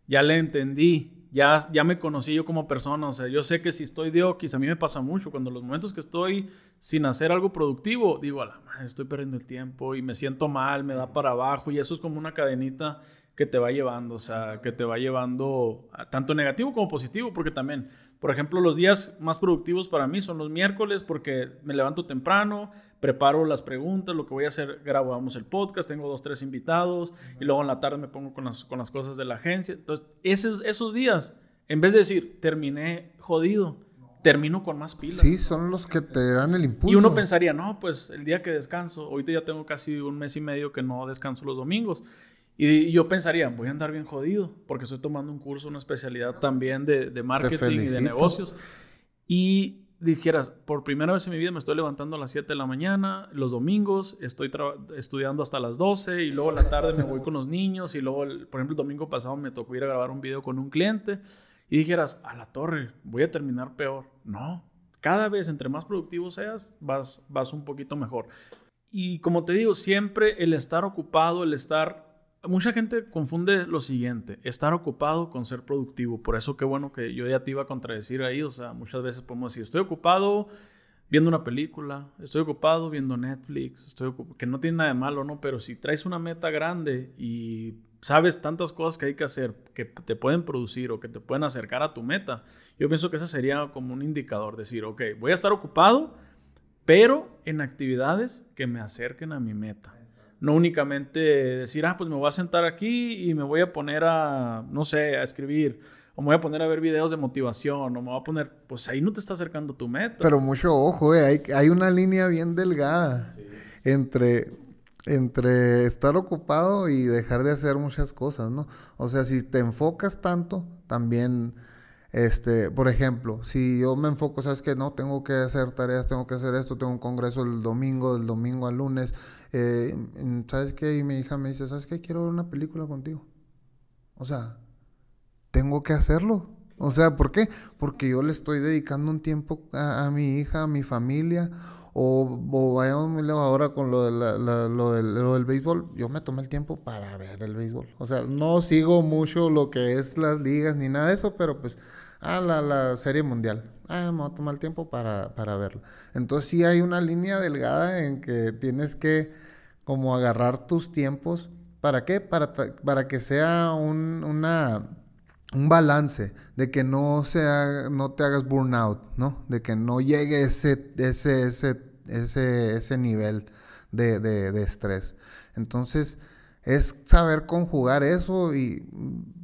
ya le entendí, ya, ya me conocí yo como persona, o sea, yo sé que si estoy de oquis, a mí me pasa mucho, cuando los momentos que estoy sin hacer algo productivo, digo, a la madre, estoy perdiendo el tiempo y me siento mal, me da para abajo y eso es como una cadenita que te va llevando, o sea, que te va llevando tanto negativo como positivo, porque también, por ejemplo, los días más productivos para mí son los miércoles porque me levanto temprano, preparo las preguntas, lo que voy a hacer, grabamos el podcast, tengo dos, tres invitados y luego en la tarde me pongo con las, con las cosas de la agencia. Entonces, esos, esos días, en vez de decir, terminé jodido, termino con más pilas. Sí, son los que te dan el impulso. Y uno pensaría, no, pues el día que descanso, ahorita ya tengo casi un mes y medio que no descanso los domingos. Y yo pensaría, voy a andar bien jodido, porque estoy tomando un curso, una especialidad también de, de marketing y de negocios. Y dijeras, por primera vez en mi vida me estoy levantando a las 7 de la mañana, los domingos estoy estudiando hasta las 12 y luego la tarde me voy con los niños y luego, por ejemplo, el domingo pasado me tocó ir a grabar un video con un cliente y dijeras, a la torre, voy a terminar peor. No, cada vez entre más productivo seas, vas, vas un poquito mejor. Y como te digo, siempre el estar ocupado, el estar mucha gente confunde lo siguiente, estar ocupado con ser productivo. Por eso qué bueno que yo ya te iba a contradecir ahí. O sea, muchas veces podemos decir, estoy ocupado viendo una película, estoy ocupado viendo Netflix, estoy que no tiene nada de malo, ¿no? Pero si traes una meta grande y sabes tantas cosas que hay que hacer que te pueden producir o que te pueden acercar a tu meta, yo pienso que ese sería como un indicador, decir, ok, voy a estar ocupado, pero en actividades que me acerquen a mi meta. No únicamente decir, ah, pues me voy a sentar aquí y me voy a poner a, no sé, a escribir. O me voy a poner a ver videos de motivación. O me voy a poner, pues ahí no te está acercando tu meta. Pero mucho ojo, eh. hay, hay una línea bien delgada entre entre estar ocupado y dejar de hacer muchas cosas, ¿no? O sea, si te enfocas tanto, también, este, por ejemplo, si yo me enfoco, sabes que no, tengo que hacer tareas, tengo que hacer esto, tengo un congreso el domingo, del domingo al lunes, eh, ¿sabes qué? Y mi hija me dice, ¿sabes qué? Quiero ver una película contigo. O sea, tengo que hacerlo. O sea, ¿por qué? Porque yo le estoy dedicando un tiempo a, a mi hija, a mi familia, o, vayamos muy lejos ahora con lo, de lo, del, lo, del, béisbol. Yo me tomé el tiempo para ver el béisbol. O sea, no sigo mucho lo que es las ligas ni nada de eso, pero pues, ah, la, la serie mundial. Ah, me voy a tomar el tiempo para, para verlo. Entonces sí hay una línea delgada en que tienes que como agarrar tus tiempos. ¿Para qué? Para, para que sea un, una un balance de que no sea no te hagas burnout, ¿no? De que no llegue ese ese ese ese, ese nivel de, de, estrés. Entonces, es saber conjugar eso y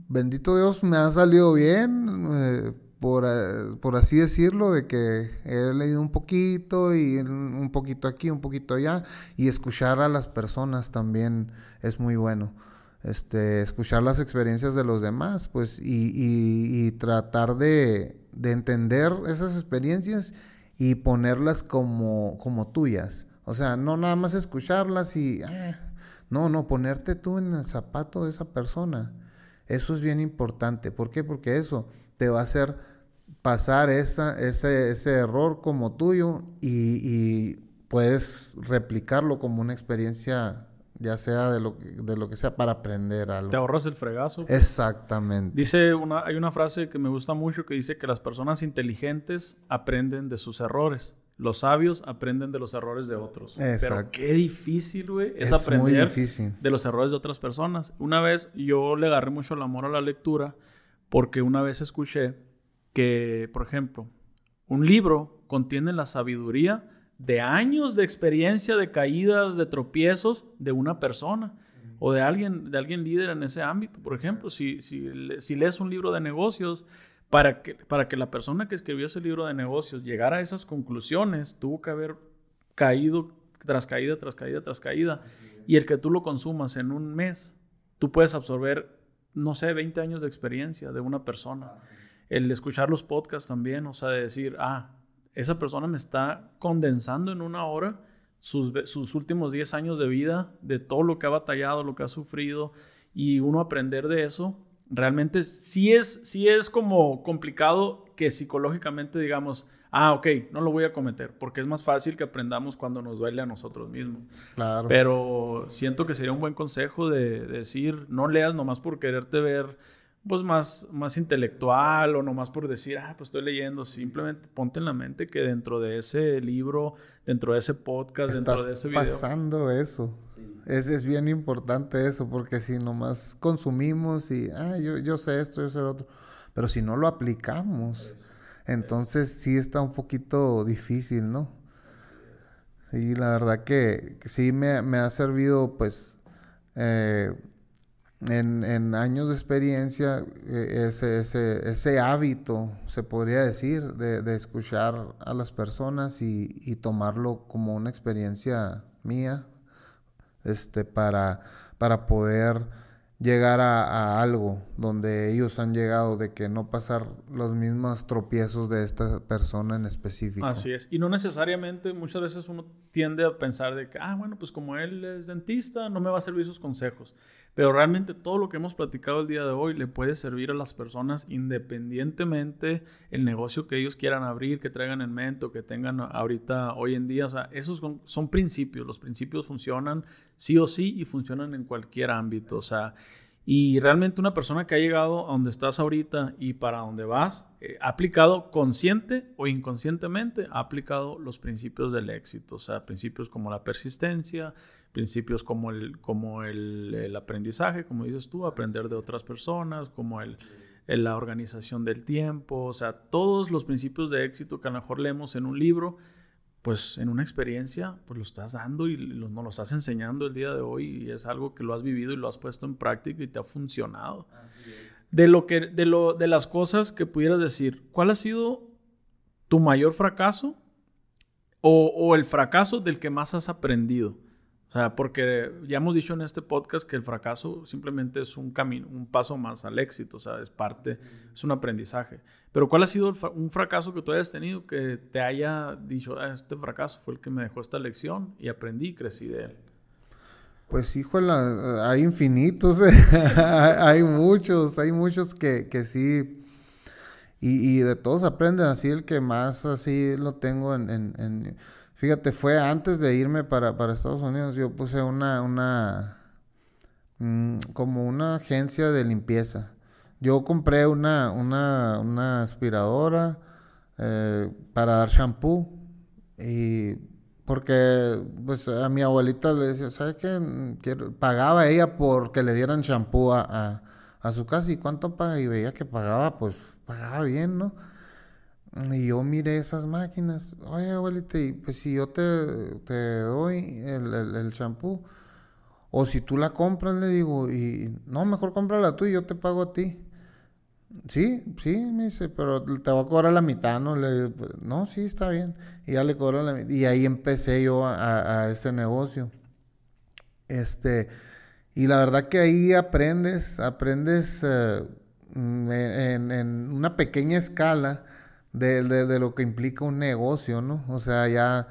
bendito Dios me ha salido bien, eh, por, eh, por, así decirlo, de que he leído un poquito y un poquito aquí, un poquito allá, y escuchar a las personas también es muy bueno. Este, escuchar las experiencias de los demás, pues, y, y, y tratar de, de entender esas experiencias y ponerlas como, tuyas. O sea, no nada más escucharlas y... Ah, no, no, ponerte tú en el zapato de esa persona. Eso es bien importante. ¿Por qué? Porque eso te va a hacer pasar ese, error como tuyo y puedes replicarlo como una experiencia ya sea de lo, que, de lo que sea, para aprender algo. Te ahorras el fregazo. Exactamente. Dice una, hay una frase que me gusta mucho que dice que las personas inteligentes aprenden de sus errores. Los sabios aprenden de los errores de otros. Exacto. Pero qué difícil, güey, es, aprender de los errores de otras personas. Una vez yo le agarré mucho el amor a la lectura porque una vez escuché que, por ejemplo, un libro contiene la sabiduría de años de experiencia, de caídas, de tropiezos de una persona o de alguien, de alguien líder en ese ámbito. Por ejemplo, si, si, si lees un libro de negocios, para que, para que la persona que escribió ese libro de negocios llegara a esas conclusiones, tuvo que haber caído tras caída, tras caída, tras caída. Y el que tú lo consumas en un mes, tú puedes absorber, no sé, 20 años de experiencia de una persona. El escuchar los podcasts también, o sea, de decir, ah, esa persona me está condensando en una hora sus, sus, últimos 10 años de vida, de todo lo que ha batallado, lo que ha sufrido, y uno aprender de eso, realmente sí es, sí es como complicado que psicológicamente digamos, ah, ok, no lo voy a cometer, porque es más fácil que aprendamos cuando nos duele a nosotros mismos. Claro. Pero siento que sería un buen consejo de, de decir, no leas nomás por quererte ver pues más, más intelectual o nomás por decir, ah, pues estoy leyendo, simplemente ponte en la mente que dentro de ese libro, dentro de ese podcast, dentro de ese video. pasando eso. Es, es, bien importante eso, porque si nomás consumimos y, ah, yo, yo sé esto, yo sé lo otro, pero si no lo aplicamos, entonces sí está un poquito difícil, ¿no? Y la verdad que, que sí me, me, ha servido, pues, eh, en, años de experiencia, eh, ese, hábito, se podría decir, de, escuchar a las personas y, y, tomarlo como una experiencia mía, este, para, para poder llegar a, a, algo donde ellos han llegado, de que no pasar los mismos tropiezos de esta persona en específico. Así es. Y no necesariamente, muchas veces uno tiende a pensar de que, ah, bueno, pues como él es dentista, no me va a servir sus consejos. Pero realmente todo lo que hemos platicado el día de hoy le puede servir a las personas independientemente el negocio que ellos quieran abrir, que traigan en mente o que tengan ahorita, hoy en día. Esos son, son principios. Los principios funcionan sí o sí y funcionan en cualquier ámbito. O sea, y realmente una persona que ha llegado a donde estás ahorita y para donde vas, eh, ha aplicado consciente o inconscientemente, ha aplicado los principios del éxito, o sea, principios como la persistencia, principios como el, como el, aprendizaje, como dices tú, aprender de otras personas, como el, la organización del tiempo, o sea, todos los principios de éxito que a lo mejor leemos en un libro, pues en una experiencia, pues lo estás dando y nos lo estás enseñando el día de hoy y es algo que lo has vivido y lo has puesto en práctica y te ha funcionado. De lo que, de lo, de las cosas que pudieras decir, ¿cuál ha sido tu mayor fracaso o, o el fracaso del que más has aprendido O sea, porque ya hemos dicho en este podcast que el fracaso simplemente es un camino, un paso más al éxito, o sea, es parte, es un aprendizaje. Pero ¿cuál ha sido un fracaso que tú hayas tenido que te haya dicho, ah, este fracaso fue el que me dejó esta lección y aprendí y crecí de él? Pues híjole, hay infinitos, [LAUGHS] hay muchos, hay muchos que, que sí, y, de todos aprenden, así el que más así lo tengo en, en, fíjate, fue antes de irme para, para Estados Unidos, yo puse una, una, mm, como una agencia de limpieza. Yo compré una, una, una aspiradora eh, para dar shampoo y porque pues a mi abuelita le decía, ¿sabes qué? pagaba ella porque le dieran shampoo a, su casa. ¿Y cuánto paga? Y veía que pagaba, pues pagaba bien, ¿no? Y yo miré esas máquinas. Oye, abuelita, y pues si yo te, te doy el, shampoo, o si tú la compras, le digo, y no, mejor cómprala tú y yo te pago a ti. Sí, sí, me dice, pero te voy a cobrar la mitad, ¿no? Le, no, sí, está bien. Y ya le cobró la mitad. Y ahí empecé yo a, a, ese negocio. Este, y la verdad que ahí aprendes, aprendes eh, mm, en, una pequeña escala de, de, lo que implica un negocio, ¿no? O sea, ya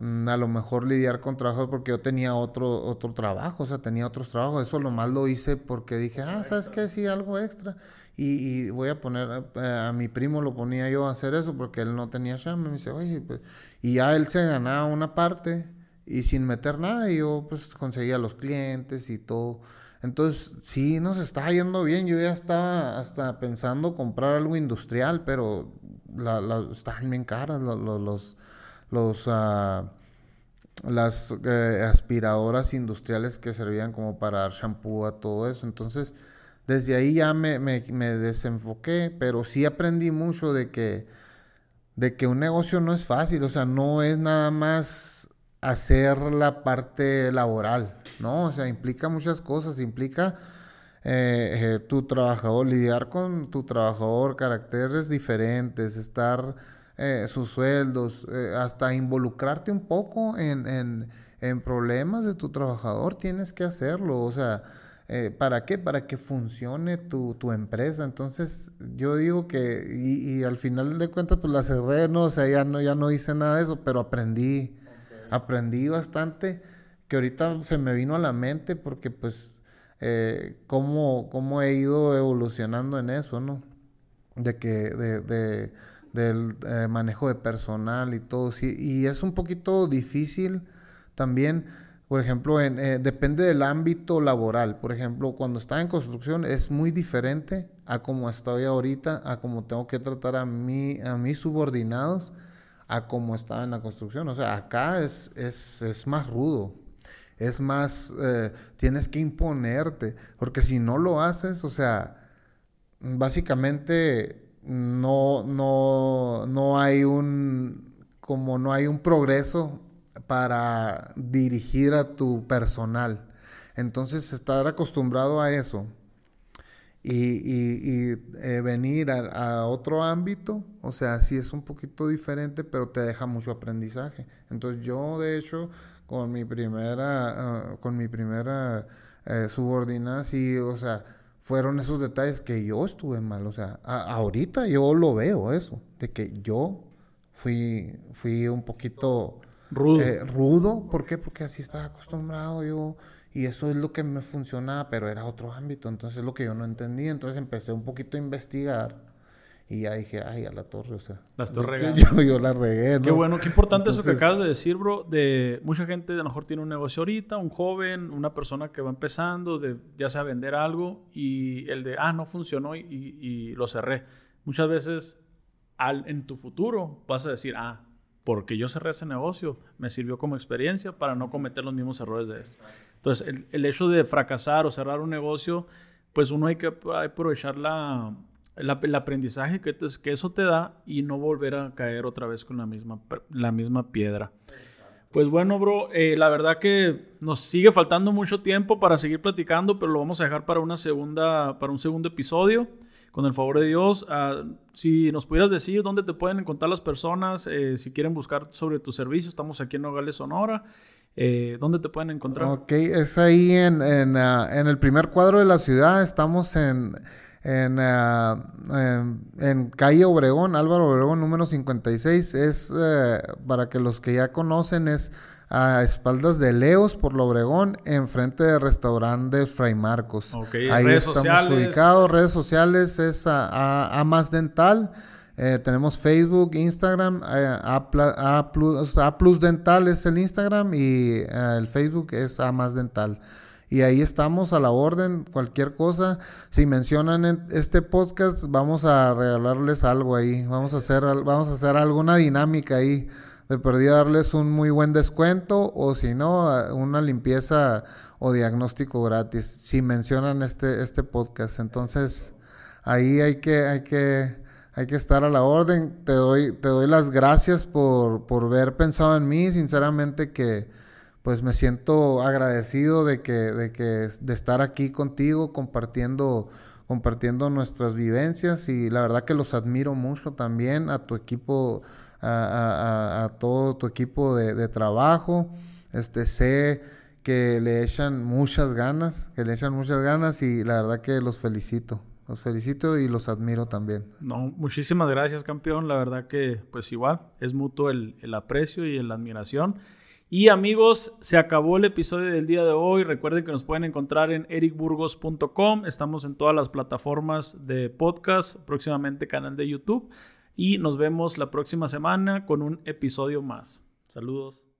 mm, a lo mejor lidiar con trabajos porque yo tenía otro, otro trabajo, o sea, tenía otros trabajos. Eso lo más lo hice porque dije, ah, ¿sabes qué? Sí, algo extra. Y, voy a poner, eh, a, mi primo lo ponía yo a hacer eso porque él no tenía chamba. Pues, y ya él se ganaba una parte y sin meter nada, y yo pues conseguía los clientes y todo. Entonces, sí, nos estaba yendo bien. Yo ya estaba hasta pensando comprar algo industrial, pero la, la, estaban bien caras los, los, los ah, las eh, aspiradoras industriales que servían como para dar shampoo a todo eso. Entonces, desde ahí ya me, desenfoqué, pero sí aprendí mucho de que, de que un negocio no es fácil, o sea, no es nada más hacer la parte laboral, ¿no? O sea, implica muchas cosas, implica eh, eh, tu trabajador, lidiar con tu trabajador, caracteres diferentes, estar eh, sus sueldos, hasta involucrarte un poco en, en, en problemas de tu trabajador, tienes que hacerlo, o sea eh, ¿Para qué? Para que funcione tu, empresa. Entonces, yo digo que, y, al final de cuentas, pues la cerré, no, o sea, ya no, ya no hice nada de eso, pero aprendí, aprendí bastante, que ahorita se me vino a la mente porque, pues, eh, cómo, cómo he ido evolucionando en eso, ¿no? De que, de, de del eh, manejo de personal y todo, sí, y es un poquito difícil también por ejemplo, en, eh, depende del ámbito laboral. Por ejemplo, cuando estaba en construcción es muy diferente a como estoy ahorita, a cómo tengo que tratar a, mí, a mis subordinados, a cómo estaba en la construcción. O sea, acá es, es, es más rudo. Es más, eh, tienes que imponerte, porque si no lo haces, o sea, básicamente no, no, no hay un, como no hay un progreso para dirigir a tu personal. Entonces, estar acostumbrado a eso y, eh, venir a, otro ámbito, o sea, sí es un poquito diferente, pero te deja mucho aprendizaje. Entonces, yo, de hecho, con mi primera, ah, con mi primera eh, subordinada, sí, o sea, fueron esos detalles que yo estuve mal. O sea, ahorita yo lo veo eso, de que yo fui, fui un poquito Rudo. Eh, rudo, ¿por qué? Porque así estaba acostumbrado yo y eso es lo que me funcionaba, pero era otro ámbito, entonces es lo que yo no entendía, entonces empecé un poquito a investigar y ya dije, ay, a la torre, o sea. La estoy regando. Yo, la regué, ¿no? Qué bueno, qué importante eso que acabas de decir, bro, de mucha gente a lo mejor tiene un negocio ahorita, un joven, una persona que va empezando, de ya sea vender algo y el de, ah, no funcionó y, y lo cerré. Muchas veces al, en tu futuro vas a decir, ah, porque yo cerré ese negocio, me sirvió como experiencia para no cometer los mismos errores de esto. Entonces, el, hecho de fracasar o cerrar un negocio, pues uno hay que aprovechar la, el aprendizaje que, eso te da y no volver a caer otra vez con la misma, la misma piedra. Pues bueno, bro, eh, la verdad que nos sigue faltando mucho tiempo para seguir platicando, pero lo vamos a dejar para una segunda, para un segundo episodio con el favor de Dios. Ah, si nos pudieras decir dónde te pueden encontrar las personas, eh, si quieren buscar sobre tu servicio, estamos aquí en Nogales, Sonora. Eh, ¿Dónde te pueden encontrar? Ok, es ahí en, en, ah, en el primer cuadro de la ciudad. Estamos en, en, ah, en, calle Obregón, Álvaro Obregón, número 56. Es, eh, para que los que ya conocen, es a espaldas de Leos por lo Obregón, enfrente del restaurante Fray Marcos. Ahí estamos ubicados. Redes sociales es a, a, Más Dental. Eh, tenemos Facebook, Instagram, eh, a, plus, Dental es el Instagram y eh, el Facebook es A Más Dental. Y ahí estamos a la orden, cualquier cosa. Si mencionan este podcast, vamos a regalarles algo ahí. Vamos a hacer, vamos a hacer alguna dinámica ahí de perdí darles un muy buen descuento o si no, una limpieza o diagnóstico gratis, si mencionan este, este podcast. Entonces, ahí hay que, hay que, hay que estar a la orden. Te doy, te doy las gracias por, por haber pensado en mí, sinceramente que pues me siento agradecido de que, de que, de estar aquí contigo compartiendo compartiendo nuestras vivencias y la verdad que los admiro mucho también a tu equipo a, todo tu equipo de, trabajo. Este, sé que le echan muchas ganas, que le echan muchas ganas y la verdad que los felicito. Los felicito y los admiro también. No, muchísimas gracias, campeón. La verdad que, pues igual, es mutuo el, el aprecio y la admiración. Y amigos, se acabó el episodio del día de hoy. Recuerden que nos pueden encontrar en ericburgos.com. Estamos en todas las plataformas de podcast, próximamente canal de YouTube y nos vemos la próxima semana con un episodio más. Saludos.